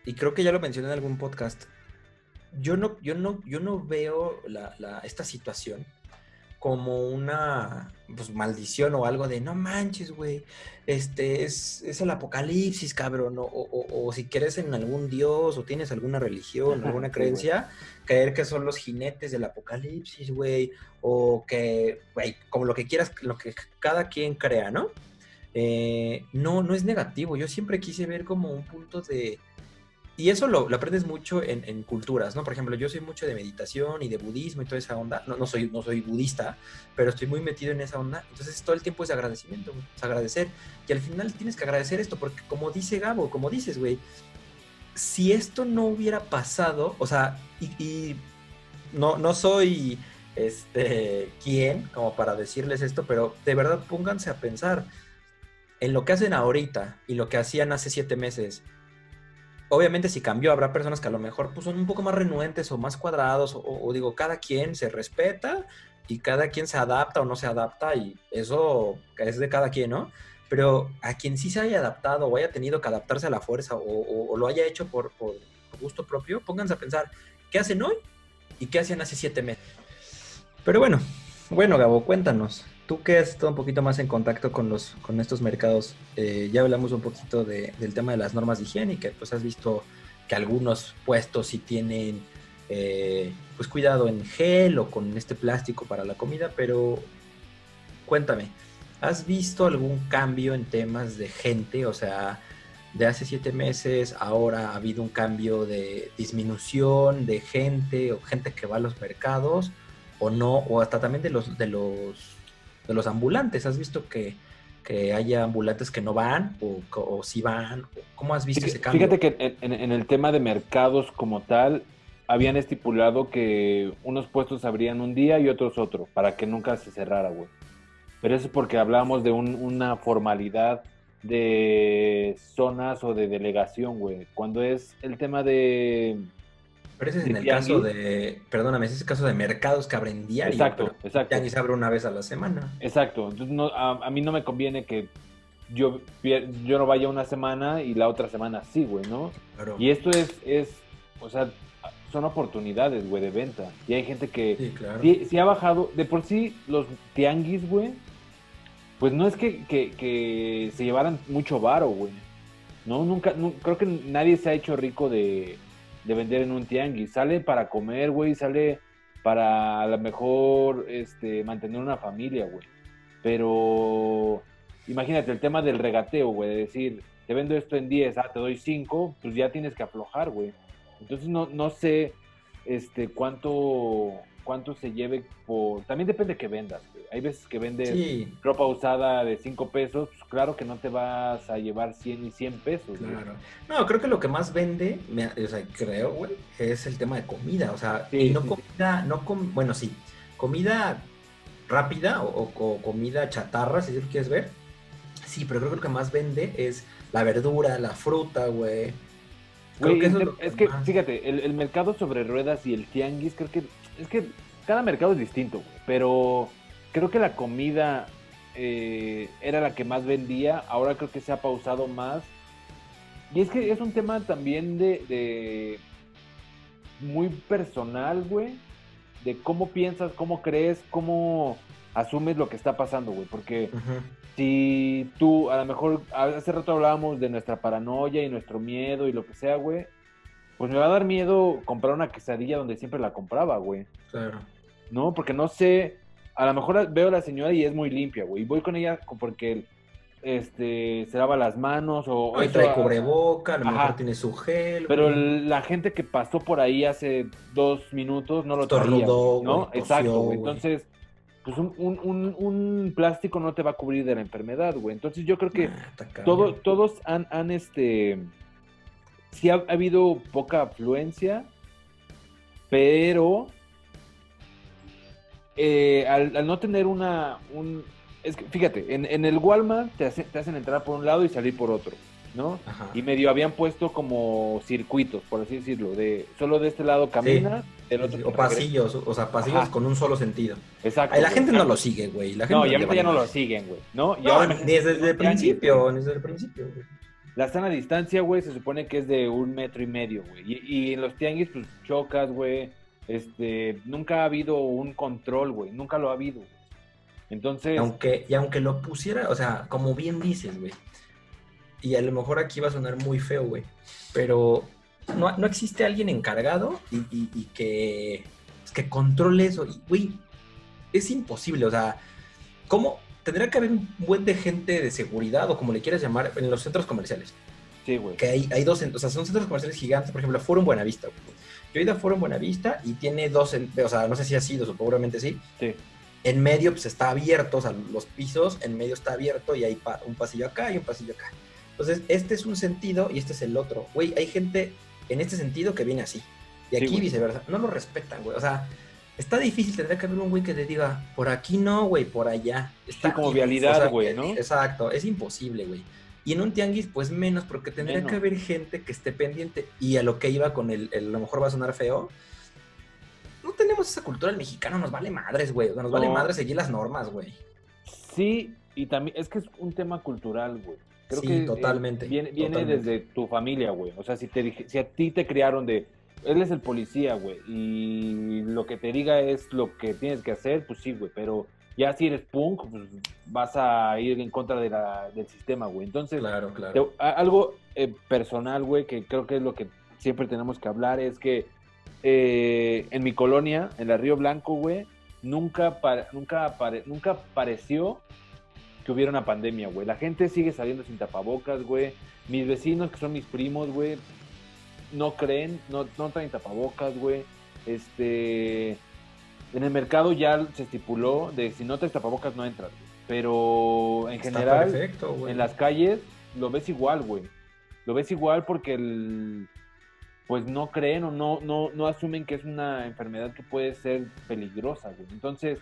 y creo que ya lo mencioné en algún podcast, yo no, yo no, yo no veo esta situación como una pues, maldición o algo de no manches, güey, este es, es, el apocalipsis, cabrón, o, o, si crees en algún dios o tienes alguna religión, alguna creencia, creer que son los jinetes del apocalipsis, güey, o que, güey, como lo que quieras, lo que cada quien crea, ¿no? Eh, no, no es negativo, yo siempre quise ver como un punto de y eso lo, aprendes mucho en, culturas, ¿no? Por ejemplo, yo soy mucho de meditación y de budismo y toda esa onda. No, no, soy, no soy budista, pero estoy muy metido en esa onda. Entonces todo el tiempo es agradecimiento, es agradecer. Y al final tienes que agradecer esto, porque como dice Gabo, como dices, güey, si esto no hubiera pasado, o sea, y, no, no soy este, quién como para decirles esto, pero de verdad pónganse a pensar en lo que hacen ahorita y lo que hacían hace siete meses obviamente si cambió, habrá personas que a lo mejor pues, son un poco más renuentes o más cuadrados, o, digo, cada quien se respeta y cada quien se adapta o no se adapta y eso es de cada quien, ¿no? Pero a quien sí se haya adaptado o haya tenido que adaptarse a la fuerza o, lo haya hecho por, por, gusto propio, pónganse a pensar, ¿qué hacen hoy y qué hacían hace siete meses? Pero bueno, bueno, Gabo, cuéntanos. Tú que has estado un poquito más en contacto con, los, con estos mercados, eh, ya hablamos un poquito del tema de las normas de higiene, que pues has visto que algunos puestos sí tienen eh, pues cuidado en gel o con este plástico para la comida, pero cuéntame, ¿has visto algún cambio en temas de gente? O sea, de hace siete meses ahora ha habido un cambio de disminución de gente o gente que va a los mercados o no, o hasta también de los, de los de los ambulantes. ¿Has visto que, que haya ambulantes que no van o, o si van? ¿Cómo has visto ese cambio? Fíjate que en, el tema de mercados como tal, habían estipulado que unos puestos abrían un día y otros otro, para que nunca se cerrara, güey. Pero eso es porque hablábamos de una formalidad de zonas o de delegación, güey. Cuando es el tema de pero ese es en el caso de, perdóname, ese es el caso de mercados que abren diario. Exacto, exacto. Se abre una vez a la semana. Exacto. Entonces no, a, mí no me conviene que yo, yo no vaya una semana y la otra semana sí, güey, ¿no? Claro. Y esto es, es, o sea, son oportunidades, güey, de venta. Y hay gente que sí, claro. sí, ha bajado. De por sí, los tianguis, güey, pues no es que, que, que se llevaran mucho varo, güey. No, nunca, creo que nadie se ha hecho rico de, de vender en un tianguis. Sale para comer, güey, sale para a lo mejor este, mantener una familia, güey. Pero imagínate el tema del regateo, güey, de decir, te vendo esto en 10, ah, te doy 5, pues ya tienes que aflojar, güey. Entonces no, no sé este, cuánto, cuánto se lleve por... También depende de que vendas, Hay veces que vendes ropa usada de 5 pesos, pues claro que no te vas a llevar 100 y 100 pesos. Claro. No, creo que lo que más vende, o sea, creo, güey, es el tema de comida. O sea, y no comida, no com bueno, sí, comida rápida o, comida chatarra, si tú quieres ver. Sí, pero creo que lo que más vende es la verdura, la fruta, güey. es, que, fíjate, el, el mercado sobre ruedas y el tianguis, creo que es que cada mercado es distinto, pero creo que la comida eh, era la que más vendía, ahora creo que se ha pausado más. Y es que es un tema también de, muy personal, güey, de cómo piensas, cómo crees, cómo, asumes lo que está pasando, güey, porque si tú, a lo mejor, hace rato hablábamos de nuestra paranoia y nuestro miedo y lo que sea, güey, pues me va a dar miedo comprar una quesadilla donde siempre la compraba, güey. Claro. No, porque no sé, a lo mejor veo a la señora y es muy limpia, güey, voy con ella porque este, se lava las manos o... trae cubreboca, a lo mejor tiene su gel. Pero la gente que pasó por ahí hace dos minutos no lo traía, ¿no? Exacto, Entonces, pues un, un, un, plástico no te va a cubrir de la enfermedad, güey. Entonces yo creo que todo, todos han, han, este... Sí ha, habido poca afluencia, pero eh, al, no tener una, un, es que, fíjate, en, en el Walmart te, te, hacen entrar por un lado y salir por otro, ¿no? Y medio habían puesto como circuitos, por así decirlo, de solo de este lado camina, O pasillos, o sea, pasillos con un solo sentido. Exacto. la gente no lo sigue, güey. no, y ahorita ya no lo siguen, güey, ¿no? ni desde el principio, ni desde el principio, güey. La sana distancia, güey, se supone que es de un metro y medio, güey. Y, y en los tianguis, pues, chocas, güey. Este, nunca ha habido un control, güey. Nunca lo ha habido. Entonces. Aunque, y aunque lo pusiera, o sea, como bien dices, güey. Y a lo mejor aquí va a sonar muy feo, güey. Pero no, no, existe alguien encargado y, y, que, que controle eso. Y, güey, es imposible. O sea, ¿cómo? Tendría que haber un buen de gente de seguridad o como le quieras llamar en los centros comerciales. Sí, güey. Que hay, hay dos, o sea, son centros comerciales gigantes. Por ejemplo, Forum Buenavista, güey. Yo he ido a Forum Buenavista y tiene dos, o sea, no sé si ha sido, seguramente sí. Sí en medio pues está abierto, o sea, los pisos, en medio está abierto y hay un pasillo acá y un pasillo acá. Entonces, este es un sentido y este es el otro. Güey, hay gente en este sentido que viene así. Y aquí viceversa. No lo respetan, güey. O sea, está difícil, tendría que haber un güey que te diga, por aquí no, güey, por allá. Está como vialidad, güey, ¿no? Exacto, es imposible, güey. Y en un tianguis, pues menos, porque tendría que haber gente que esté pendiente. Y a lo que iba con el, el, a lo mejor va a sonar feo, no tenemos esa cultura el mexicano, nos vale madres, güey. O sea, nos vale madres seguir las normas, güey. Sí, y también es que es un tema cultural, güey. Creo sí, que, totalmente. viene, viene desde tu familia, güey. O sea, si, te, si a ti te criaron de, él es el policía, güey, y lo que te diga es lo que tienes que hacer, pues sí, güey, pero ya si eres punk, pues vas a ir en contra de la, del sistema, güey. Entonces, claro, claro. algo eh, personal, güey, que creo que es lo que siempre tenemos que hablar, es que eh, en mi colonia, en la Río Blanco, güey, nunca, nunca, nunca pareció que hubiera una pandemia, güey. La gente sigue saliendo sin tapabocas, güey. Mis vecinos, que son mis primos, güey, no creen, no, no traen tapabocas, güey. Este, en el mercado ya se estipuló de si no traes tapabocas no entras. Pero en general, en las calles lo ves igual, güey. Lo ves igual porque el, pues no creen o no, no, no asumen que es una enfermedad que puede ser peligrosa, güey. Entonces,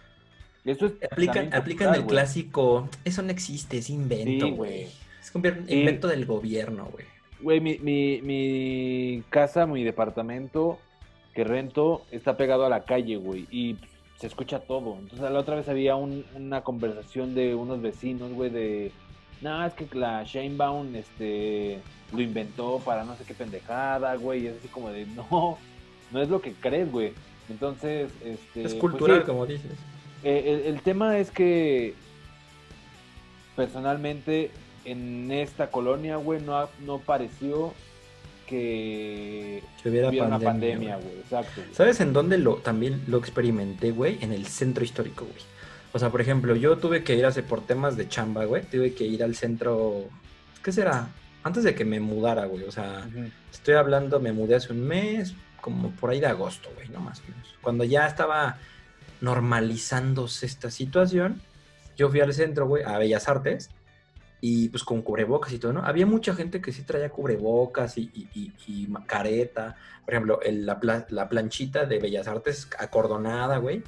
eso es... Aplican, aplican el clásico, eso no existe, es invento, güey. es un invento del gobierno, güey. Güey, mi, mi, mi casa, mi departamento que rento está pegado a la calle, güey, y se escucha todo. Entonces, la otra vez había una conversación de unos vecinos, güey, de no, es que la Bound este, lo inventó para no sé qué pendejada, güey, y es así como de, no, no es lo que crees, güey. Entonces, este... Es pues cultural, como dices. Eh, el, tema es que, personalmente, en esta colonia, güey, no, no pareció que, hubiera, una pandemia, güey. Exacto. ¿Sabes en dónde lo también lo experimenté, güey? En el centro histórico, güey. O sea, por ejemplo, yo tuve que ir hace por temas de chamba, güey. Tuve que ir al centro. ¿Qué será? Antes de que me mudara, güey. O sea, estoy hablando, me mudé hace un mes, como por ahí de agosto, güey, no más o menos. Cuando ya estaba normalizándose esta situación, yo fui al centro, güey, a Bellas Artes, y pues con cubrebocas y todo, ¿no? Había mucha gente que sí traía cubrebocas y, y, y, careta. Por ejemplo, la, la planchita de Bellas Artes acordonada, güey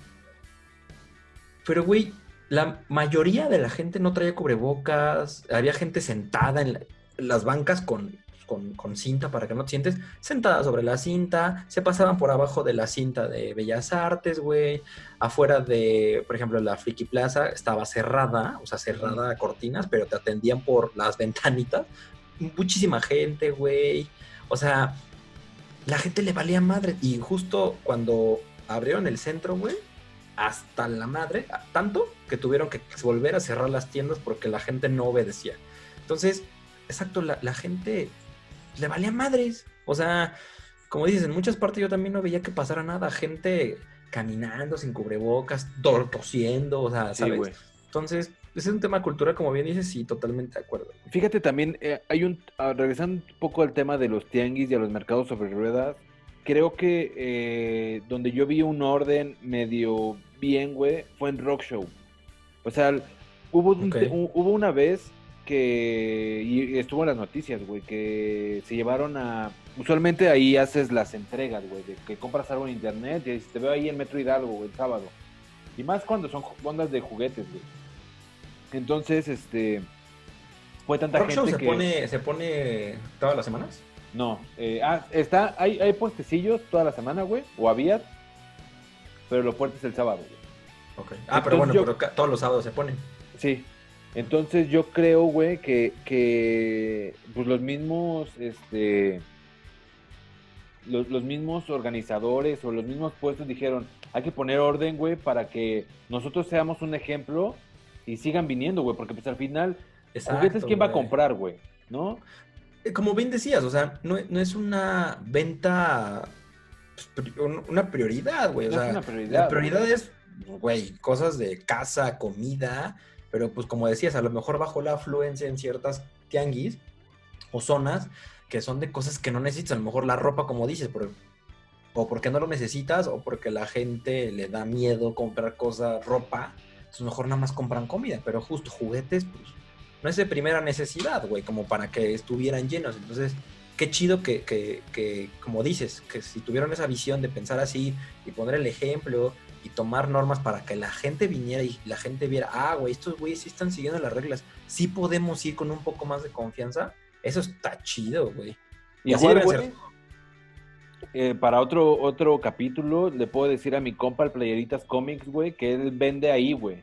pero, güey, la mayoría de la gente no traía cubrebocas. Había gente sentada en, las bancas con, con, cinta para que no te sientes. Sentada sobre la cinta. Se pasaban por abajo de la cinta de Bellas Artes, güey. Afuera de, por ejemplo, la Friki Plaza estaba cerrada, o sea, cerrada a cortinas, pero te atendían por las ventanitas. Muchísima gente, güey. O sea, la gente le valía madre. Y justo cuando abrieron el centro, güey hasta la madre, tanto que tuvieron que volver a cerrar las tiendas porque la gente no obedecía. Entonces, exacto, la, la gente le valía madres. O sea, como dices, en muchas partes yo también no veía que pasara nada. Gente caminando sin cubrebocas, tosiendo, o sea, ¿sabes? Entonces, ese es un tema cultural, como bien dices, sí, totalmente de acuerdo. Fíjate también, eh, hay un, ah, regresando un poco al tema de los tianguis y a los mercados sobre ruedas, creo que eh, donde yo vi un orden medio bien, güey, fue en Rock Show. O sea, hubo, hubo una vez que y estuvo en las noticias, güey, que se llevaron a... Usualmente ahí haces las entregas, güey, de que compras algo en internet y te veo ahí en Metro Hidalgo, güey, el sábado. Y más cuando son ondas de juguetes, güey. Entonces, este... Fue tanta gente se que... Pone, ¿Se pone todas las semanas? No. Eh, ah, está, hay, hay puestecillos toda la semana, güey, o había, pero lo fuerte es el sábado, güey. Ah, pero bueno, pero todos los sábados se ponen. Sí, entonces yo creo, güey, que, que pues los mismos, este, los, los, mismos organizadores o los mismos puestos dijeron, hay que poner orden, güey, para que nosotros seamos un ejemplo y sigan viniendo, güey, porque pues al final, Exacto, juguetes, ¿quién va a comprar, güey? ¿No? Eh, como bien decías, o sea, no, no es una venta, pues, una prioridad, güey. O sea, una prioridad, la prioridad es, güey, cosas de casa, comida, pero pues como decías, a lo mejor bajo la afluencia en ciertas tianguis o zonas que son de cosas que no necesitas, a lo mejor la ropa como dices, o porque no lo necesitas o porque la gente le da miedo comprar cosas, ropa, entonces mejor nada más compran comida, pero justo juguetes, pues no es de primera necesidad, güey, como para que estuvieran llenos, entonces qué chido que, que, que, como dices, que si tuvieron esa visión de pensar así y poner el ejemplo y tomar normas para que la gente viniera y la gente viera, ah, güey, estos güeyes sí están siguiendo las reglas, sí podemos ir con un poco más de confianza, eso está chido, güey. Y así güey, eh, para otro, otro capítulo, le puedo decir a mi compa, el Playeritas Comics, güey, que él vende ahí, güey.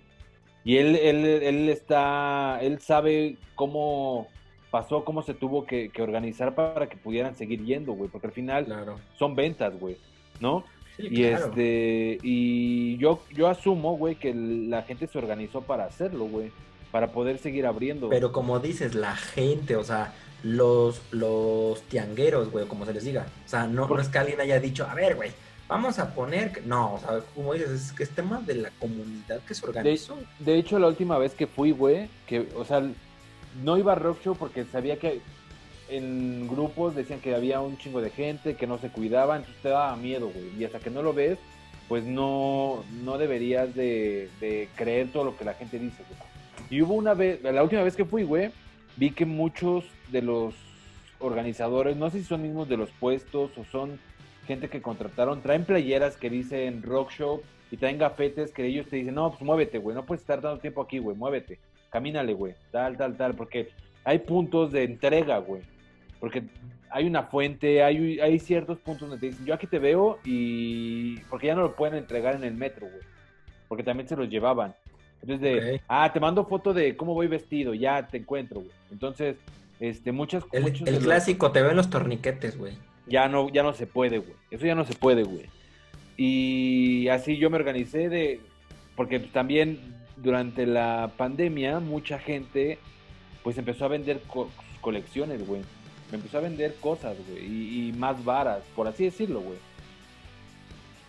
Y él, él, él está, él sabe cómo pasó, cómo se tuvo que, organizar para que pudieran seguir yendo, güey, porque al final son ventas, güey, ¿no? Y este y yo yo asumo, güey, que la gente se organizó para hacerlo, güey, para poder seguir abriendo. Pero como dices, la gente, o sea, los los tiangueros, güey, como se les diga. O sea, no, es que alguien haya dicho, a ver, güey, vamos a poner, no, o sea, como dices, es que es tema de la comunidad que se organizó. De, de hecho, la última vez que fui, güey, que, o sea, no iba a rock show porque sabía que en grupos decían que había un chingo de gente, que no se cuidaba, entonces te daba miedo, güey. Y hasta que no lo ves, pues no, no deberías de, creer todo lo que la gente dice, güey. Y hubo una vez, la última vez que fui, güey, vi que muchos de los organizadores, no sé si son mismos de los puestos o son gente que contrataron, traen playeras que dicen rock show y traen gafetes que ellos te dicen, no, pues muévete, güey, no puedes estar dando tiempo aquí, güey, muévete, camínale, güey, tal, tal, tal, porque hay puntos de entrega, güey porque hay una fuente, hay, hay ciertos puntos donde te dicen, yo aquí te veo y... porque ya no lo pueden entregar en el metro, güey, porque también se los llevaban. Entonces de, ah, te mando foto de cómo voy vestido, ya te encuentro, güey. Entonces, este, muchas... El, el clásico, te ven los torniquetes, güey. Ya no, ya no se puede, güey. Eso ya no se puede, güey. Y así yo me organicé de, porque también durante la pandemia mucha gente pues empezó a vender sus colecciones, güey me empezó a vender cosas, güey, y, más varas, por así decirlo, güey.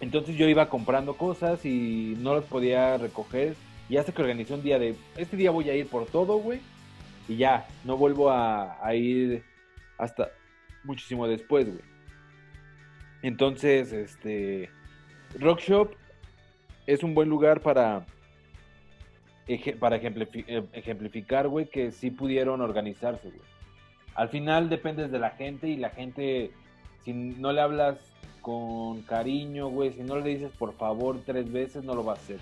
Entonces yo iba comprando cosas y no las podía recoger. Y hasta que organizé un día de, este día voy a ir por todo, güey. Y ya, no vuelvo a, ir hasta muchísimo después, güey. Entonces, este, Rock Shop es un buen lugar para, para ejemplificar, güey, que sí pudieron organizarse, güey al final dependes de la gente y la gente, si no le hablas con cariño, güey, si no le dices por favor tres veces, no lo va a hacer.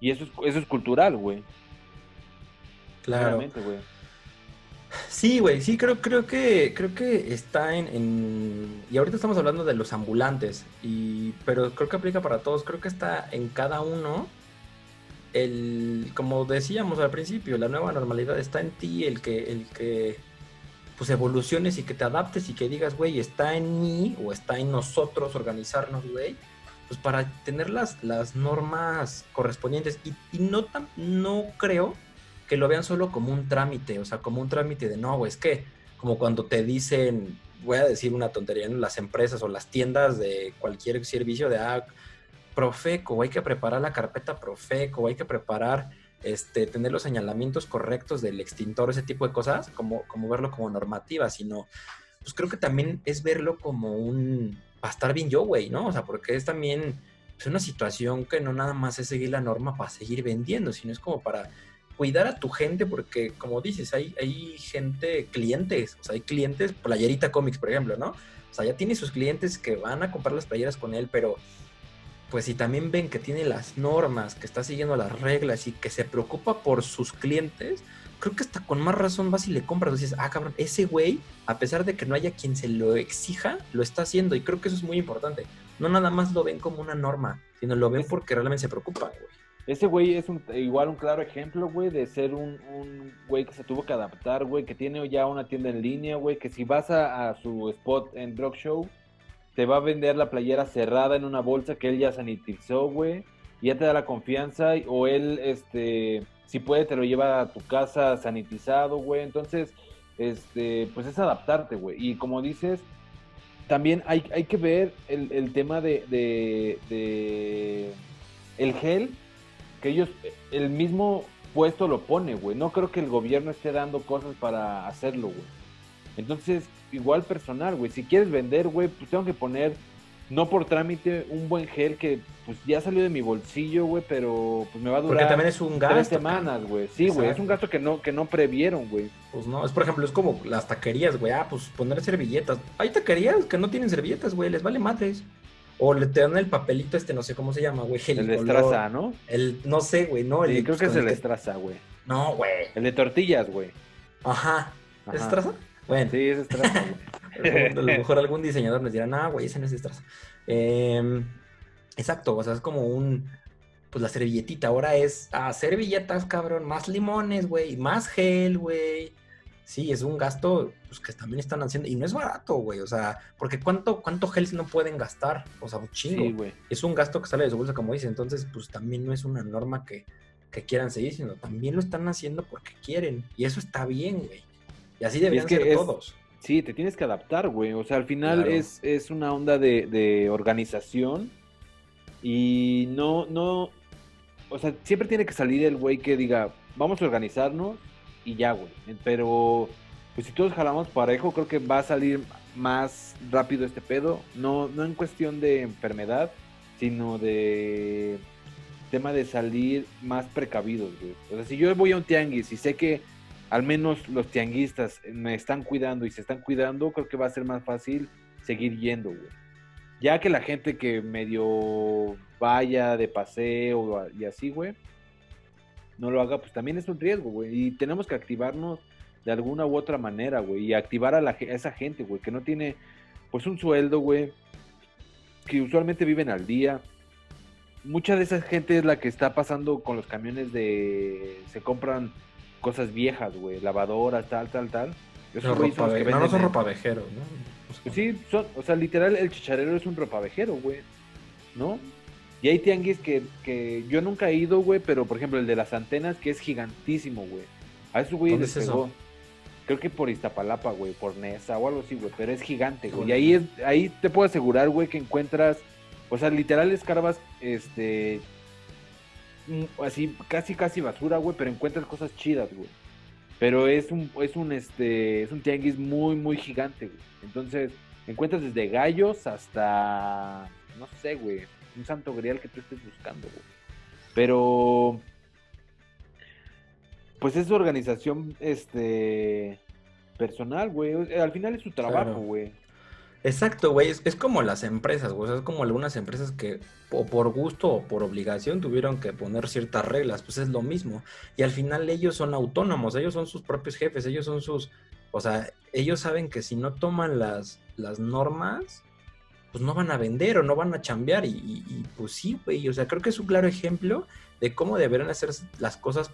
Y eso es, eso es cultural, güey. Claro. güey. Sí, güey, sí, creo, creo que creo que está en, Y ahorita estamos hablando de los ambulantes, y, pero creo que aplica para todos. Creo que está en cada uno el, como decíamos al principio, la nueva normalidad está en ti, el que, el que pues evoluciones y que te adaptes y que digas, güey, está en mí o está en nosotros organizarnos, güey, pues para tener las, las normas correspondientes. Y, no, tan, no creo que lo vean solo como un trámite, o sea, como un trámite de no, es que como cuando te dicen, voy a decir una tontería, en las empresas o las tiendas de cualquier servicio de, ah, Profeco, hay que preparar la carpeta Profeco, hay que preparar, este, tener los señalamientos correctos del extintor, ese tipo de cosas, como, como verlo como normativa, sino, pues creo que también es verlo como un, para estar bien yo, güey, ¿no? O sea, porque es también es una situación que no nada más es seguir la norma para seguir vendiendo, sino es como para cuidar a tu gente, porque como dices, hay, hay gente, clientes, o sea, hay clientes, Playerita Comics, por ejemplo, ¿no? O sea, ya tiene sus clientes que van a comprar las playeras con él, pero pues si también ven que tiene las normas, que está siguiendo las reglas y que se preocupa por sus clientes, creo que hasta con más razón vas y le compras. Dices, ah, cabrón, ese güey, a pesar de que no haya quien se lo exija, lo está haciendo. Y creo que eso es muy importante. No nada más lo ven como una norma, sino lo ven porque realmente se preocupan, güey. Ese güey es un, igual un claro ejemplo, güey, de ser un, un güey que se tuvo que adaptar, güey, que tiene ya una tienda en línea, güey, que si vas a, su spot en Drug Show, te va a vender la playera cerrada en una bolsa que él ya sanitizó, güey, y ya te da la confianza, o él, este, si puede, te lo lleva a tu casa sanitizado, güey, entonces, este, pues es adaptarte, güey, y como dices, también hay, hay que ver el, tema de, de, de el gel que ellos, el mismo puesto lo pone, güey. No creo que el gobierno esté dando cosas para hacerlo, güey. Entonces, igual personal, güey. Si quieres vender, güey, pues tengo que poner, no por trámite, un buen gel que pues ya salió de mi bolsillo, güey, pero pues me va a durar Porque también es un gasto. tres semanas, güey. Sí, güey, es un gasto que no, que no previeron, güey. Pues no, es por ejemplo, es como las taquerías, güey. Ah, pues poner servilletas. Hay taquerías que no tienen servilletas, güey, les vale madres. O le te dan el papelito este, no sé cómo se llama, güey. El, el estraza, ¿no? El, no sé, güey, no. El, sí, creo que es el estraza, güey. No, güey. El de tortillas, güey. Ajá. ¿Es estraza? Bueno. Sí, es estraza, güey. a lo mejor algún diseñador nos dirá, no, güey, ese no es estraza. Eh, exacto, o sea, es como un, pues la servilletita. Ahora es, ah, servilletas, cabrón, más limones, güey, más gel, güey sí, es un gasto pues, que también están haciendo. Y no es barato, güey. O sea, porque ¿cuánto, cuánto gel no pueden gastar? O sea, un chingo. Sí, güey. Es un gasto que sale de su bolsa, como dice. Entonces, pues también no es una norma que, quieran seguir, sino también lo están haciendo porque quieren. Y eso está bien, güey. Y así deberían ser todos. Sí, te tienes que adaptar, güey. O sea, al final es, es una onda de, de organización. Y no, no. O sea, siempre tiene que salir el güey que diga, vamos a organizarnos y ya, güey. Pero, pues si todos jalamos parejo, creo que va a salir más rápido este pedo. No, no en cuestión de enfermedad, sino de tema de salir más precavidos, güey. O sea, si yo voy a un tianguis y sé que al menos los tianguistas me están cuidando y se están cuidando, creo que va a ser más fácil seguir yendo, güey. Ya que la gente que medio vaya de paseo y así, güey, no lo haga, pues también es un riesgo, güey. Y tenemos que activarnos de alguna u otra manera, güey. Y activar a, la, esa gente, güey, que no tiene, pues, un sueldo, güey. Que usualmente viven al día. Mucha de esa gente es la que está pasando con los camiones de... Se compran cosas viejas, güey. Lavadoras, tal, tal, tal. no, ropa no, no son ropavejeros, ¿no? Pues sí, son, o sea, literal, el chicharero es un ropavejero, güey. ¿No? Y hay tianguis que, que yo nunca he ido, güey, pero por ejemplo el de las antenas, que es gigantísimo, güey. A esos güey les pegó. Creo que por Iztapalapa, güey, por Nesa o algo así, güey, pero es gigante, güey. Y ahí, es, ahí te puedo asegurar, güey, que encuentras, o sea, literal escarbas, este, así, casi, casi basura, güey, pero encuentras cosas chidas, güey. Pero es un, es un, este, es un tianguis muy, muy gigante, güey. Entonces, encuentras desde gallos hasta, no sé, güey, un santo grial que tú estés buscando, güey. Pero, pues es su organización, este, personal, güey. Al final es su trabajo, güey. Exacto, güey. Es, como las empresas, güey. es como algunas empresas que o por gusto o por obligación tuvieron que poner ciertas reglas. Pues es lo mismo. Y al final ellos son autónomos, ellos son sus propios jefes, ellos son sus... O sea, ellos saben que si no toman las, las normas, pues no van a vender o no van a chambear. Y, pues sí, güey. O sea, creo que es un claro ejemplo de cómo deberían hacer las cosas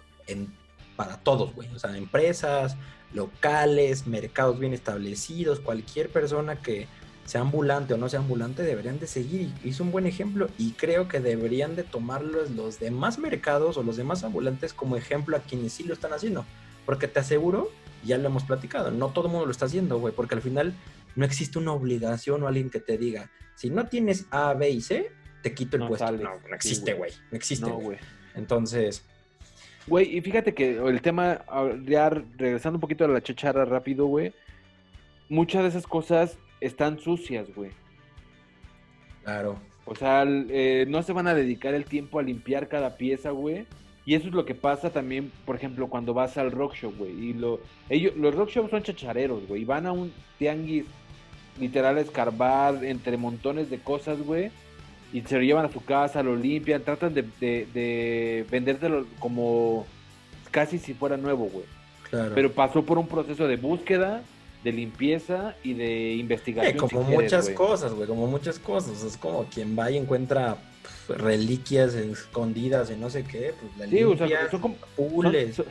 para todos, güey. O sea, empresas, locales, mercados bien establecidos, cualquier persona que, sea ambulante o no sea ambulante, deberían de seguir. Hizo un buen ejemplo y creo que deberían de tomarlos los demás mercados o los demás ambulantes como ejemplo a quienes sí lo están haciendo. Porque te aseguro, ya lo hemos platicado, no todo el mundo lo está haciendo, güey, porque al final no existe una obligación o alguien que te diga, si no tienes A, B y C, te quito el puesto. No, no existe, güey. no existe, güey. Entonces... Güey, y fíjate que el tema, ya regresando un poquito a la chachara rápido, güey, muchas de esas cosas están sucias, güey. Claro. O sea, eh, no se van a dedicar el tiempo a limpiar cada pieza, güey. Y eso es lo que pasa también, por ejemplo, cuando vas al rock show, güey. Y lo, ellos, los rock shows son chachareros, güey. Y van a un tianguis literal a escarbar entre montones de cosas, güey. Y se lo llevan a su casa, lo limpian, tratan de, de, de vendértelo como casi si fuera nuevo, güey. Claro. Pero pasó por un proceso de búsqueda, de limpieza y de investigación. como muchas cosas, güey, como muchas cosas. Es como quien va y encuentra pues, reliquias escondidas y no sé qué, pues la sí, o sea, son como, pules.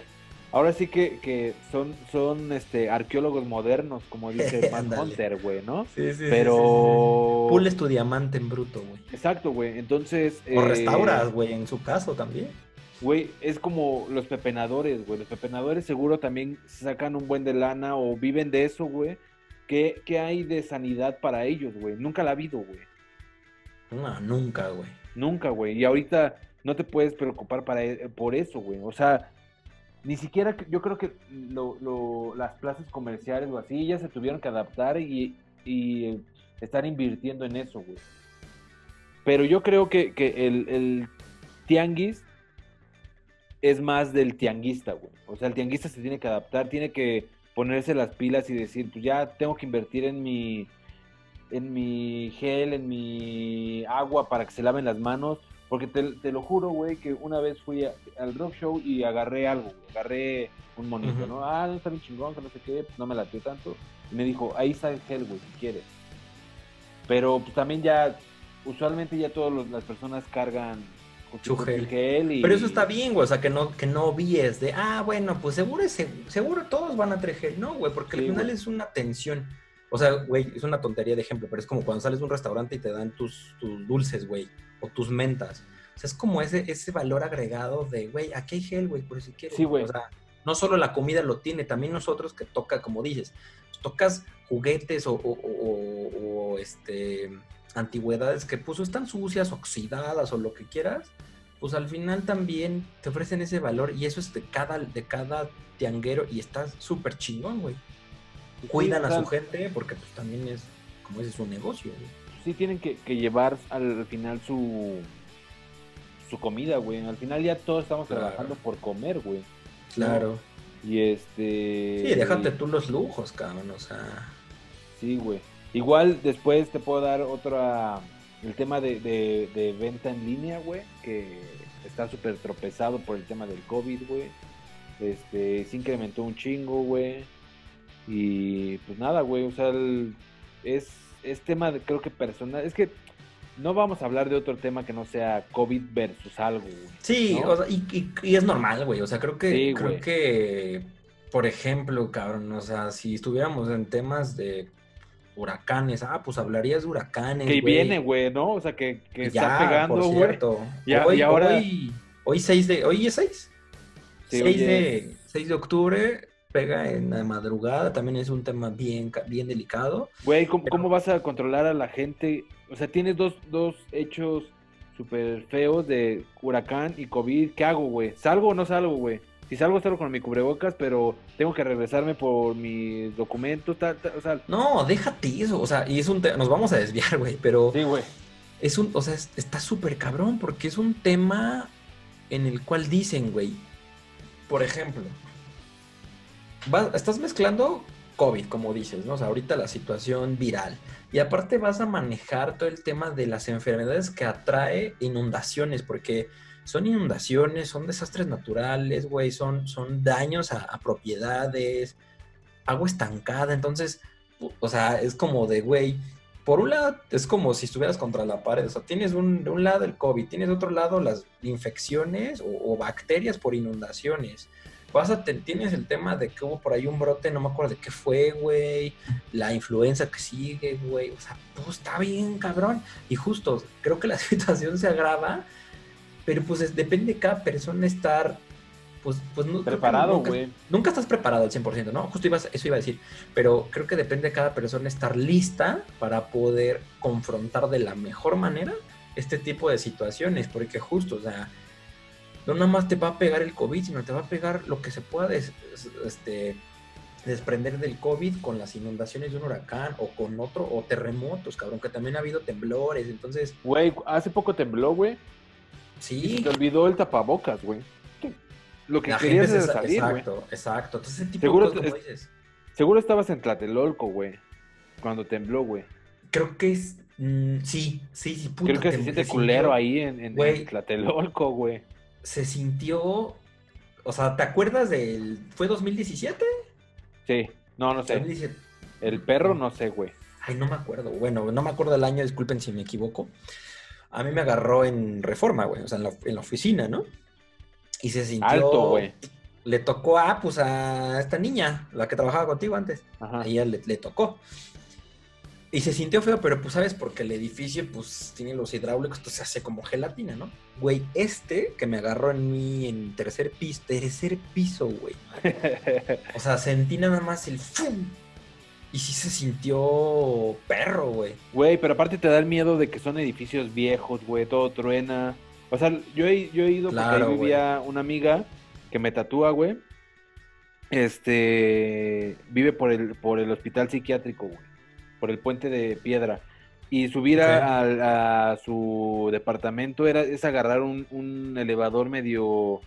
ahora sí que, que, son, son este arqueólogos modernos, como dice Van Hunter, güey, ¿no? Sí, sí, Pero... Pules tu diamante en bruto, güey. Exacto, güey. Entonces... O eh... restauras, güey, en su caso también. Güey, es como los pepenadores, güey. Los pepenadores seguro también sacan un buen de lana o viven de eso, güey. ¿Qué, hay de sanidad para ellos, güey? Nunca la ha habido, güey. No, nunca, güey. Nunca, güey. Y ahorita no te puedes preocupar para, e, por eso, güey. O sea, ni siquiera yo creo que las plazas comerciales o así ya se tuvieron que adaptar y, y estar invirtiendo en eso, güey. Pero yo creo que, el, el tianguis es más del tianguista, güey. O sea, el tianguista se tiene que adaptar, tiene que ponerse las pilas y decir, pues ya tengo que invertir en mi en mi gel, en mi agua para que se laven las manos, porque te, lo juro, güey, que una vez fui al rock show y agarré algo, agarré un monito, ¿no? Ah, no está bien chingón, que no sé qué, pues no me latió tanto. Y me dijo, ahí está el gel, güey, si quieres. Pero pues también ya, usualmente ya todas las personas cargan pero eso está bien, güey, o sea, que no, que no vies de, ah, bueno, pues seguro, seguro todos van a traer gel. No, güey, porque al final es una tensión. O sea, güey, es una tontería de ejemplo, pero es como cuando sales de un restaurante y te dan tus, tus dulces, güey, o tus mentas. O sea, es como ese, ese valor agregado de, güey, aquí hay gel, güey, por si quieres. Sí, güey. O sea, no solo la comida lo tiene, también nosotros que toca, como dices, tocas juguetes o, o, o este antigüedades que pues están sucias, oxidadas o lo que quieras, pues al final también te ofrecen ese valor y eso es de cada, de cada tianguero y está súper chingón, güey. Cuidan a su gente porque pues también es, como es su negocio, güey. Sí tienen que, llevar al final su, su comida, güey. Al final ya todos estamos trabajando por comer, güey. Claro. Y este... Sí, déjate tú los lujos, cabrón, o sea... Sí, güey. Igual después te puedo dar otra, el tema de, venta en línea, güey, que está súper tropezado por el tema del COVID, güey. Este, se incrementó un chingo, güey. Y pues nada, güey, o sea, es, es tema de, creo que personal. Es que no vamos a hablar de otro tema que no sea COVID versus algo, güey. Sí, o sea, y, y, es normal, güey. O sea, creo que, creo que, por ejemplo, cabrón, o sea, si estuviéramos en temas de huracanes. Ah, pues hablarías de huracanes. Que viene, güey, ¿no? O sea, que, que está pegando, güey. hoy, y ahora... hoy, 6 de. ¿Hoy es 6? Sí, 6, de, 6 de octubre pega en la madrugada, también es un tema bien, bien delicado. Güey, ¿cómo, vas a controlar a la gente? O sea, tienes dos, dos hechos súper feos de huracán y COVID. ¿Qué hago, güey? ¿Salgo o no salgo, güey? Si salgo, salgo con mi cubrebocas, pero tengo que regresarme por mis documentos, tal, o sea... No, déjate eso, o sea, y es un tema, nos vamos a desviar, güey, pero... Sí, güey. Es un, o sea, está súper cabrón, porque es un tema en el cual dicen, güey, por ejemplo, estás mezclando COVID, como dices, ¿no? O sea, ahorita la situación viral. Y aparte vas a manejar todo el tema de las enfermedades que atrae inundaciones, porque son inundaciones, son desastres naturales, güey, son, son daños a, propiedades, agua estancada, entonces, o sea, es como de, güey, por un lado es como si estuvieras contra la pared, o sea, tienes un, de un lado el COVID, tienes de otro lado las infecciones o, bacterias por inundaciones. vas a tienes el tema de que hubo por ahí un brote, no me acuerdo de qué fue, güey, la influenza que sigue, güey, o sea, está bien, cabrón. Y justo, creo que la situación se agrava, pero pues depende de cada persona estar pues, pues no, preparado, güey. Nunca, estás preparado al 100%, ¿no? Justo eso iba a decir. Pero creo que depende de cada persona estar lista para poder confrontar de la mejor manera este tipo de situaciones. Porque justo, o sea, no nada más te va a pegar el COVID, sino te va a pegar lo que se pueda este, desprender del COVID con las inundaciones de un huracán o con otro, o terremotos, cabrón, que también ha habido temblores. Entonces. Güey, hace poco tembló, güey. Sí. te olvidó el tapabocas, güey lo que querías es salir, Exacto, exacto. Entonces, ese tipo seguro, de cosas, dices. Seguro estabas en Tlatelolco, güey, cuando tembló, güey. Creo que es... Mm, sí, sí, sí, puta. Creo que se siente culero ahí en, en, Tlatelolco, güey. Se sintió... O sea, ¿te acuerdas del... ¿Fue 2017? Sí, no, no sé. El perro, no sé, güey. Ay, no me acuerdo. Bueno, no me acuerdo el año, disculpen si me equivoco. A mí me agarró en reforma, güey, o sea, en la, en la oficina, ¿no? Y se sintió. Alto, güey. Le tocó a, pues, a esta niña, la que trabajaba contigo antes. Ajá. A ella le, tocó. Y se sintió feo, pero pues sabes, porque el edificio pues tiene los hidráulicos, entonces se hace como gelatina, ¿no? Güey, este que me agarró en mí en tercer piso, tercer piso, güey. o sea, sentí nada más el ¡fum! Y sí se sintió perro, güey. Güey, pero aparte te da el miedo de que son edificios viejos, güey, todo truena. O sea, yo he, yo he ido porque ahí vivía una amiga que me tatúa, güey. Este vive por el, por el hospital psiquiátrico, güey. Por el puente de piedra. Y subir a, su departamento era, es agarrar un, elevador medio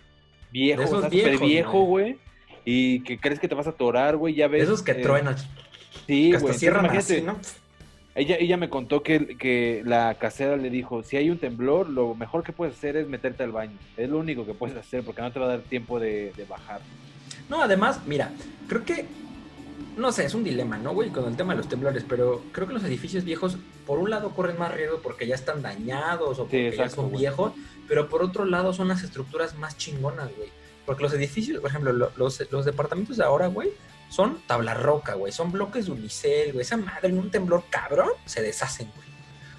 viejo, o sea, viejo, güey. Y que crees que te vas a atorar, güey. Ya ves. Esos que eh, truenan. Sí, güey. Cierran así, ¿no? Ella, ella me contó que, que la casera le dijo, si hay un temblor, lo mejor que puedes hacer es meterte al baño. Es lo único que puedes hacer porque no te va a dar tiempo de, bajar. No, además, mira, creo que, no sé, es un dilema, ¿no, güey? Con el tema de los temblores, pero creo que los edificios viejos, por un lado, corren más riesgo porque ya están dañados o porque ya son viejos, pero por otro lado son las estructuras más chingonas, güey. Porque los edificios, por ejemplo, los, los departamentos de ahora, güey, son tabla roca, güey. Son bloques de unicel, güey. Esa madre en un temblor cabrón se deshacen, güey.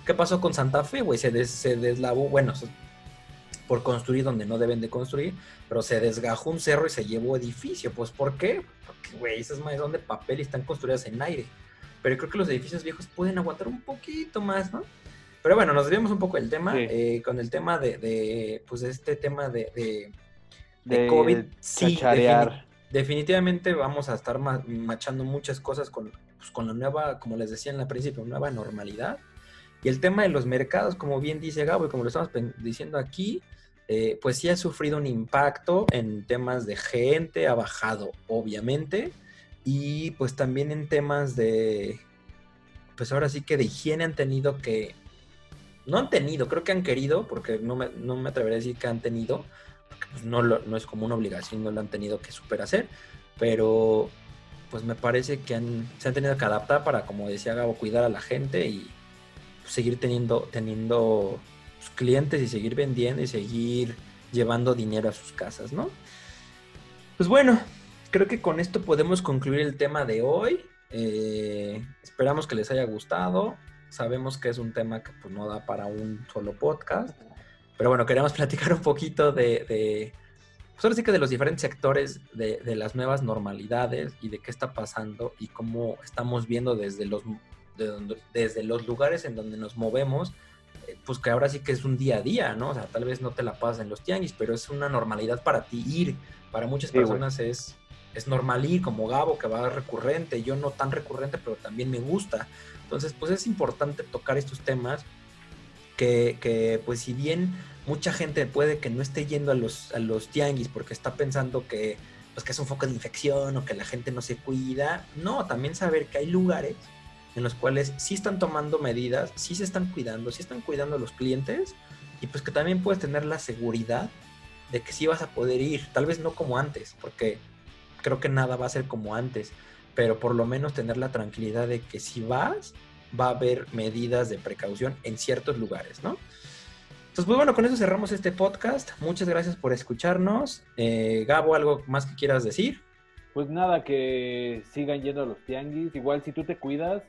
¿Qué pasó con Santa Fe, güey? Se, se deslavó, bueno, por construir donde no deben de construir, pero se desgajó un cerro y se llevó edificio. Pues, ¿por qué? Porque, güey, esas madres son de papel y están construidas en aire. Pero creo que los edificios viejos pueden aguantar un poquito más, ¿no? Pero bueno, nos desviamos un poco del tema, eh, con el tema de, de, pues, este tema de, de, COVID. Sí, definitivamente vamos a estar machando muchas cosas con, pues, con la nueva, como les decía en la principio, nueva normalidad. Y el tema de los mercados, como bien dice Gabo y como lo estamos diciendo aquí, eh, pues sí ha sufrido un impacto en temas de gente, ha bajado obviamente, y pues también en temas de, pues ahora sí que de higiene han tenido que, no han tenido, creo que han querido, porque no me, no me atrevería a decir que han tenido, pues, no, no es como una obligación, no lo han tenido que super hacer, pero pues me parece que se han tenido que adaptar para, como decía Gabo, cuidar a la gente y seguir teniendo, teniendo clientes y seguir vendiendo y seguir llevando dinero a sus casas, ¿no? Pues bueno, creo que con esto podemos concluir el tema de hoy. Eh, esperamos que les haya gustado. Sabemos que es un tema que pues, no da para un solo podcast. Pero bueno, queríamos platicar un poquito de, de pues ahora sí que de los diferentes sectores de, de, las nuevas normalidades y de qué está pasando y cómo estamos viendo desde los, desde los lugares en donde nos movemos, eh, pues que ahora sí que es un día a día, ¿no? O sea, tal vez no te la pasas en los tianguis, pero es una normalidad para ti ir. Para muchas personas es, es normal ir, como Gabo, que va recurrente, yo no tan recurrente, pero también me gusta. Entonces, pues es importante tocar estos temas que, pues si bien mucha gente puede que no esté yendo a los, a los tianguis porque está pensando que, pues, que es un foco de infección o que la gente no se cuida, no, también saber que hay lugares en los cuales sí están tomando medidas, sí se están cuidando, sí están cuidando a los clientes y pues que también puedes tener la seguridad de que sí vas a poder ir, tal vez no como antes, porque creo que nada va a ser como antes, pero por lo menos tener la tranquilidad de que si vas, va a haber medidas de precaución en ciertos lugares, ¿no? Entonces, pues bueno, con eso cerramos este podcast. Muchas gracias por escucharnos. Eh, Gabo, ¿algo más que quieras decir? Pues nada, que sigan yendo a los tianguis. Igual si tú te cuidas,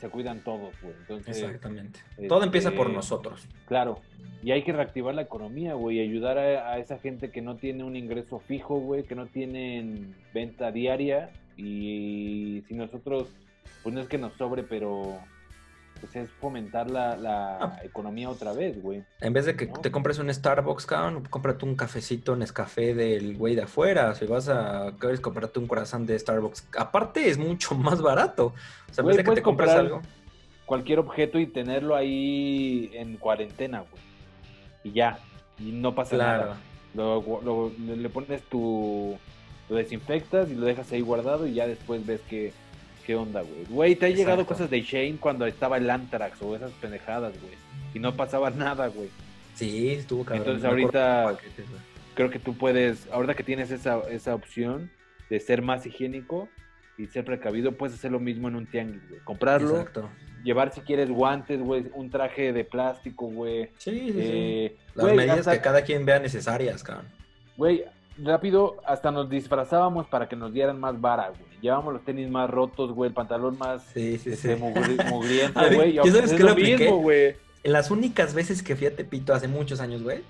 se cuidan todos, güey. Exactamente. Todo empieza por este, nosotros. Claro. Y hay que reactivar la economía, güey, y ayudar a, esa gente que no tiene un ingreso fijo, güey, que no tienen venta diaria. Y si nosotros, pues no es que nos sobre, pero pues es fomentar la, ah. economía otra vez, güey. En vez de que te compres un Starbucks, cabrón, cómprate un cafecito en Nescafé del güey de afuera. Si vas a quieres comprarte un corazón de Starbucks, aparte es mucho más barato. O sea, en vez de que te compres algo. Cualquier objeto y tenerlo ahí en cuarentena, güey. Y ya. Y no pasa nada. Luego, le pones tu. Lo desinfectas y lo dejas ahí guardado y ya después ves que ¿Qué onda, güey? Güey, te ha llegado cosas de Shane cuando estaba el Antrax o esas pendejadas, güey. Y no pasaba nada, güey. Sí, estuvo cabrón. Entonces ahorita creo que tú puedes, ahorita que tienes esa, esa opción de ser más higiénico y ser precavido, puedes hacer lo mismo en un tianguis, güey. Comprarlo, Exacto. llevar si quieres guantes, güey, un traje de plástico, güey. Sí, sí, sí. Eh, Las medidas que cada quien vea necesarias, cabrón. Güey, rápido, hasta nos disfrazábamos para que nos dieran más vara, güey. Llevábamos los tenis más rotos, güey, el pantalón más sí, sí, este, mugriento, güey. ¿Qué sabes que lo mismo, güey. En las únicas veces que fui a Tepito hace muchos años, güey,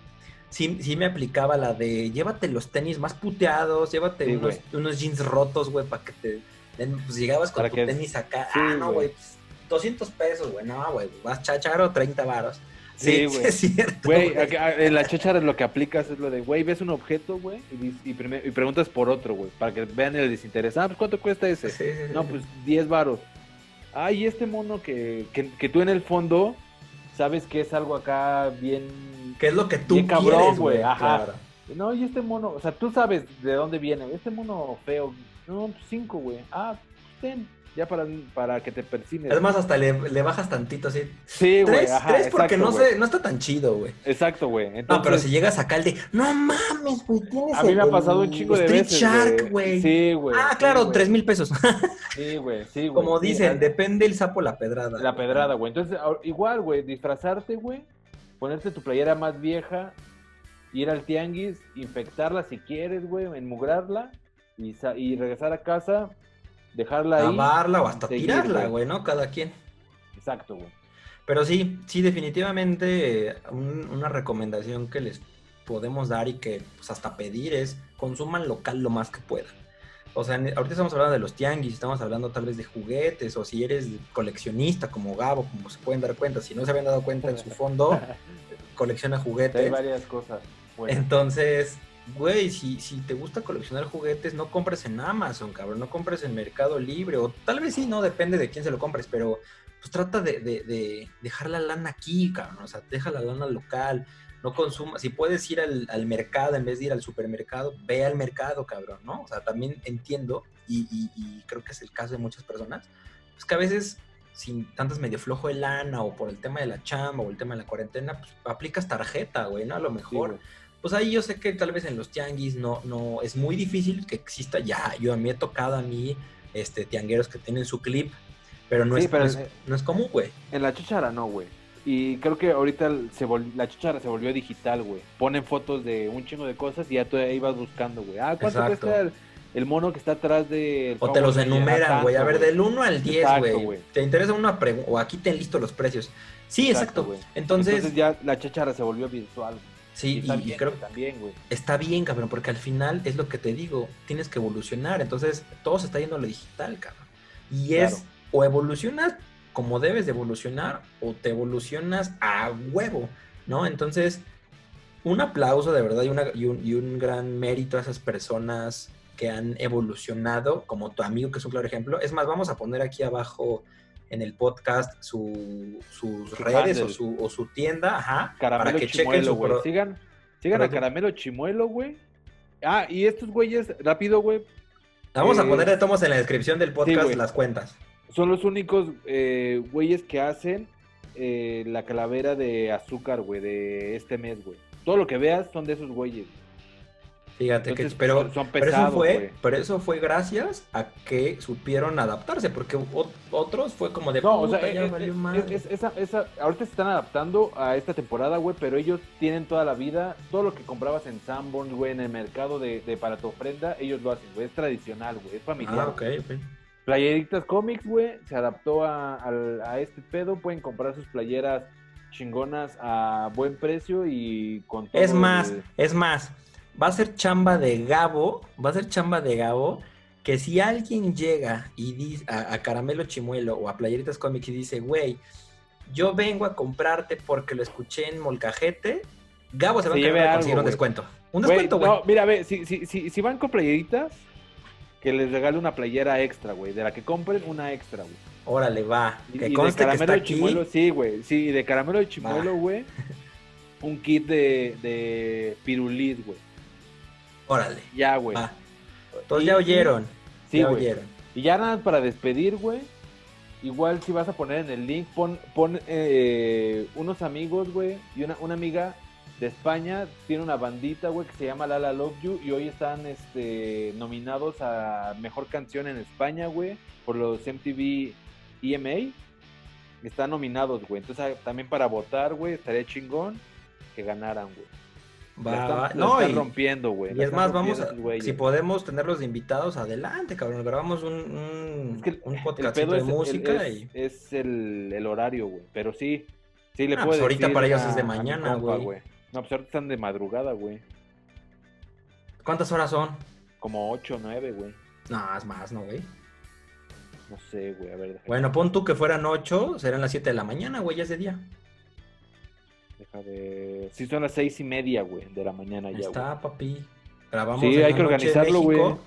sí, sí me aplicaba la de llévate los tenis más puteados, llévate unos, jeans rotos, güey, para que te... Pues llegabas con tu tenis acá, ah, no, güey, 200 pues, pesos, güey, no, güey, vas chacharo 30 varos. Sí, güey. cierto. Güey, en la cháchara lo que aplicas es lo de, güey, ves un objeto, güey, y, preguntas por otro, güey, para que vean el desinterés. Ah, pues ¿cuánto cuesta ese? no, pues 10 varos. Ah, y este mono que, que, tú en el fondo sabes que es algo acá bien. ¿Qué es lo que tú bien cabrón, güey? Ajá. No, y este mono, o sea, tú sabes de dónde viene. Este mono feo, no, 5, pues güey. Ah, pues ten ya para, para que te persines. Además, hasta le, le bajas tantito así. Sí, güey. Tres, porque no, sé, no está tan chido, güey. Exacto, güey. No, pero si llegas acá el de, no mames, güey, tienes. A mí me ha pasado un chingo de Street veces. Shark, güey. Sí, güey. Ah, claro, tres mil pesos. sí, güey, sí, güey. Como dicen, depende el sapo la pedrada. La pedrada, güey. Entonces, igual, güey, disfrazarte, güey, ponerte tu playera más vieja, ir al tianguis, infectarla si quieres, güey, enmugrarla y, y regresar a casa dejarla ahí. Lavarla o hasta tirarla, güey, ¿no? Cada quien. Exacto, güey. Pero sí, sí, definitivamente una recomendación que les podemos dar y que pues, hasta pedir es consuman local lo más que puedan. O sea, ahorita estamos hablando de los tianguis, estamos hablando tal vez de juguetes, o si eres coleccionista como Gabo, como se pueden dar cuenta, si no se habían dado cuenta en su fondo, colecciona juguetes. Hay varias cosas. Entonces, güey, si, si te gusta coleccionar juguetes, no compres en Amazon, cabrón, no compres en Mercado Libre, o tal vez sí, no, depende de quién se lo compres, pero pues trata de, de, dejar la lana aquí, cabrón, o sea, deja la lana local, no consuma, si puedes ir al, mercado en vez de ir al supermercado, ve al mercado, cabrón, ¿no? O sea, también entiendo, y, y, creo que es el caso de muchas personas, pues que a veces sin tantas medio flojo de lana o por el tema de la chamba o el tema de la cuarentena, pues aplicas tarjeta, güey, ¿no? A lo mejor pues ahí yo sé que tal vez en los tianguis no, no, es muy difícil que exista ya, yo a mí he tocado a mí, este, tiangueros que tienen su clip, pero no, es, no, es, común, güey. En la chichara no, güey. Y creo que ahorita se la chichara se volvió digital, güey. Ponen fotos de un chingo de cosas y ya tú ahí vas buscando, güey. Ah, ¿cuánto cuesta el, mono que está atrás de... O te los enumeran, güey. A ver, del 1 al 10, güey. ¿Te interesa una pregunta? O aquí te listo los precios. Sí, exacto. güey. Entonces... Entonces ya la chichara se volvió virtual. Sí, y, creo que también, güey. Está bien, cabrón, porque al final es lo que te digo, tienes que evolucionar. Entonces, todo se está yendo a lo digital, cabrón. Y es o evolucionas como debes de evolucionar o te evolucionas a huevo, ¿no? Entonces, un aplauso de verdad y, una, y, un, y un gran mérito a esas personas que han evolucionado, como tu amigo, que es un claro ejemplo. Es más, vamos a poner aquí abajo en el podcast su, sus redes o su, o su, tienda, ajá, para que chequen su. Sigan, sigan a Caramelo Chimuelo, güey. Ah, y estos güeyes, rápido, güey. Vamos a poner de tomos en la descripción del podcast las cuentas. Son los únicos eh, güeyes que hacen eh, la calavera de azúcar, güey, de este mes, güey. Todo lo que veas son de esos güeyes. Fíjate que, pero, son pesados, eso fue, pero eso fue gracias a que supieron adaptarse, porque otros fue como de no, o sea, esa, esa, ahorita se están adaptando a esta temporada, güey, pero ellos tienen toda la vida, todo lo que comprabas en Sanborn, güey, en el mercado de, para tu ofrenda, ellos lo hacen, güey, es tradicional, güey, es familiar. Ah, ok, ok. Playeritas Comics, güey, se adaptó a, a este pedo, pueden comprar sus playeras chingonas a buen precio y con todo Es más, es más, va a ser chamba de Gabo, va a ser chamba de Gabo, que si alguien llega y dice a, Caramelo Chimuelo o a Playeritas Comics y dice, güey, yo vengo a comprarte porque lo escuché en Molcajete, Gabo se va a conseguir un descuento. Un descuento, güey. No, mira, ve, si, si, si, si van con playeritas, que les regale una playera extra, güey. De la que compren, una extra, güey. Órale, va. Que y, de caramelo de chimuelo, sí, güey. Sí, de caramelo de chimuelo, güey. Un kit de, de pirulit, güey. Órale. Ya, güey. Todos ya oyeron. Sí, ya oyeron. Y ya nada para despedir, güey. Igual si vas a poner en el link, pon, pon eh, unos amigos, güey, y una, una amiga de España tiene una bandita, güey, que se llama Lala Love You y hoy están este, nominados a Mejor Canción en España, güey, por los MTV EMA. Están nominados, güey. Entonces también para votar, güey, estaría chingón que ganaran, güey. Va, no, y, rompiendo, güey. Y es más, vamos a, si podemos tenerlos de invitados, adelante, cabrón. Grabamos un, un, podcast de música es, y... Es el, el horario, güey. Pero sí, sí le ah, pues ahorita para ellos es de mañana, güey. No, pues ahorita están de madrugada, güey. ¿Cuántas horas son? Como 8 o 9, güey. No, es más, ¿no, güey? No sé, güey, a ver. Bueno, pon tú que fueran 8, serán las 7 de la mañana, güey, ya es de día. Deja de... Sí, son las 6 y media, güey, de la mañana ya, Está, papi. Grabamos sí, hay que organizarlo, güey. Lo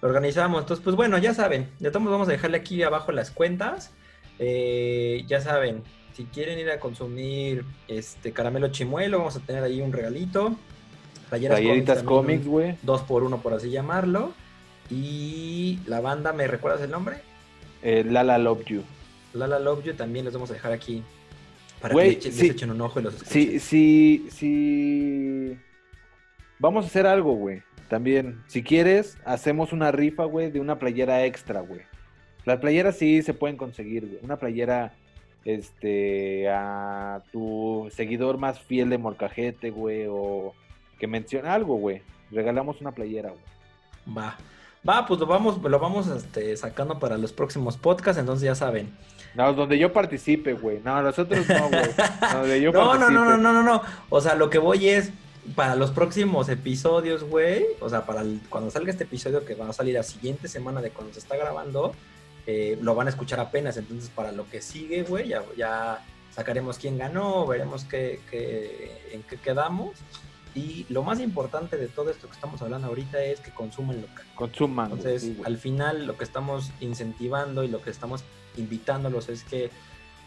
organizamos. Entonces, pues bueno, ya saben. Ya todos vamos a dejarle aquí abajo las cuentas. Eh, ya saben, si quieren ir a consumir este caramelo chimuelo, vamos a tener ahí un regalito. Playeritas cómics, güey. Dos por uno, por así llamarlo. Y la banda, ¿me recuerdas el nombre? Eh, Lala Love You. Lala Love You también les vamos a dejar aquí para que les, echen un ojo y los escuchen. Sí, sí, sí. Vamos a hacer algo, güey. También, si quieres, hacemos una rifa, güey, de una playera extra, güey. Las playeras sí se pueden conseguir, güey. Una playera este, a tu seguidor más fiel de Morcajete, güey, o que mencione algo, güey. Regalamos una playera, güey. Va. Va, pues lo vamos, lo vamos este, sacando para los próximos podcasts, entonces ya saben. No, donde yo participe, güey. No, nosotros no, güey. Donde yo no, no, no, no, no, no, no. O sea, lo que voy es para los próximos episodios, güey. O sea, para cuando salga este episodio que va a salir la siguiente semana de cuando se está grabando, eh, lo van a escuchar apenas, entonces para lo que sigue, güey, ya, sacaremos quién ganó, veremos qué, en qué quedamos. Y lo más importante de todo esto que estamos hablando ahorita es que consuman local. Consuman. Entonces, al final lo que estamos incentivando y lo que estamos invitándolos es que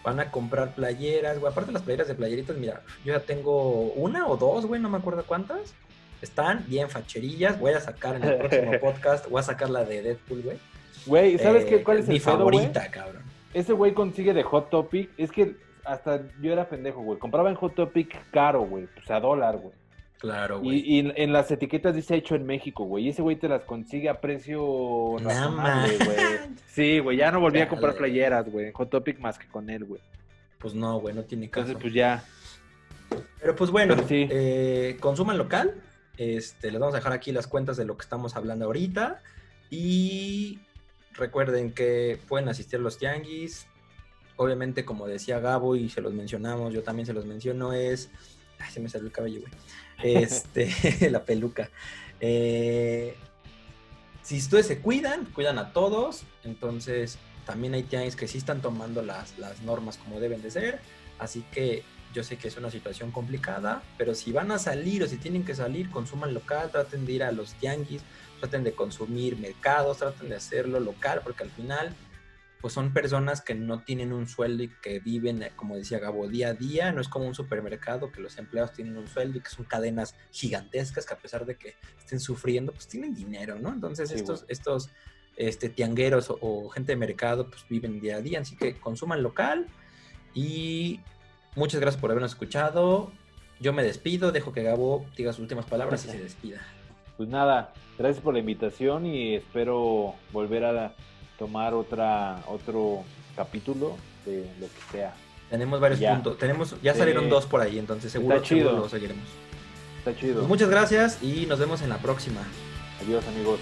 van a comprar playeras, güey. Aparte de las playeras de playeritas, mira, yo ya tengo una o dos, güey, no me acuerdo cuántas. Están bien facherillas. Voy a sacar en el próximo podcast, voy a sacar la de Deadpool, güey. Güey, ¿sabes qué, cuál es mi favorita, cabrón? Ese güey consigue de Hot Topic. Es que hasta yo era pendejo, güey. Compraba en Hot Topic caro, güey. Pues a dólar, güey. Claro, güey. Y, en las etiquetas dice hecho en México, güey. Y ese güey te las consigue a precio razonable, güey. Sí, güey. Ya no volví a comprar playeras, güey. En Hot Topic más que con él, güey. Pues no, güey. No tiene caso. Entonces, pues ya. Pero pues bueno, eh, consuman local. Este, les vamos a dejar aquí las cuentas de lo que estamos hablando ahorita. Y Recuerden que pueden asistir a los tianguis. Obviamente, como decía Gabo y se los mencionamos, yo también se los menciono, es... Ay, se me salió el cabello, güey. Este, la peluca. Eh, si ustedes se cuidan, cuidan a todos, entonces también hay tianguis que sí están tomando las, las normas como deben de ser. Así que yo sé que es una situación complicada, pero si van a salir o si tienen que salir, consuman local, traten de ir a los tianguis, traten de consumir mercados, traten de hacerlo local, porque al final, pues son personas que no tienen un sueldo y que viven, eh, como decía Gabo, día a día, no es como un supermercado que los empleados tienen un sueldo y que son cadenas gigantescas que a pesar de que estén sufriendo, pues tienen dinero, ¿no? Entonces estos, estos este, tiangueros o, gente de mercado, pues viven día a día, así que consuman local y muchas gracias por habernos escuchado. Yo me despido, dejo que Gabo diga sus últimas palabras y se despida. pues nada, gracias por la invitación y espero volver a tomar otra otro capítulo de lo que sea. Tenemos varios puntos, tenemos ya salieron dos por ahí, entonces seguro, seguro lo seguiremos. Está chido. Pues muchas gracias y nos vemos en la próxima. Adiós amigos.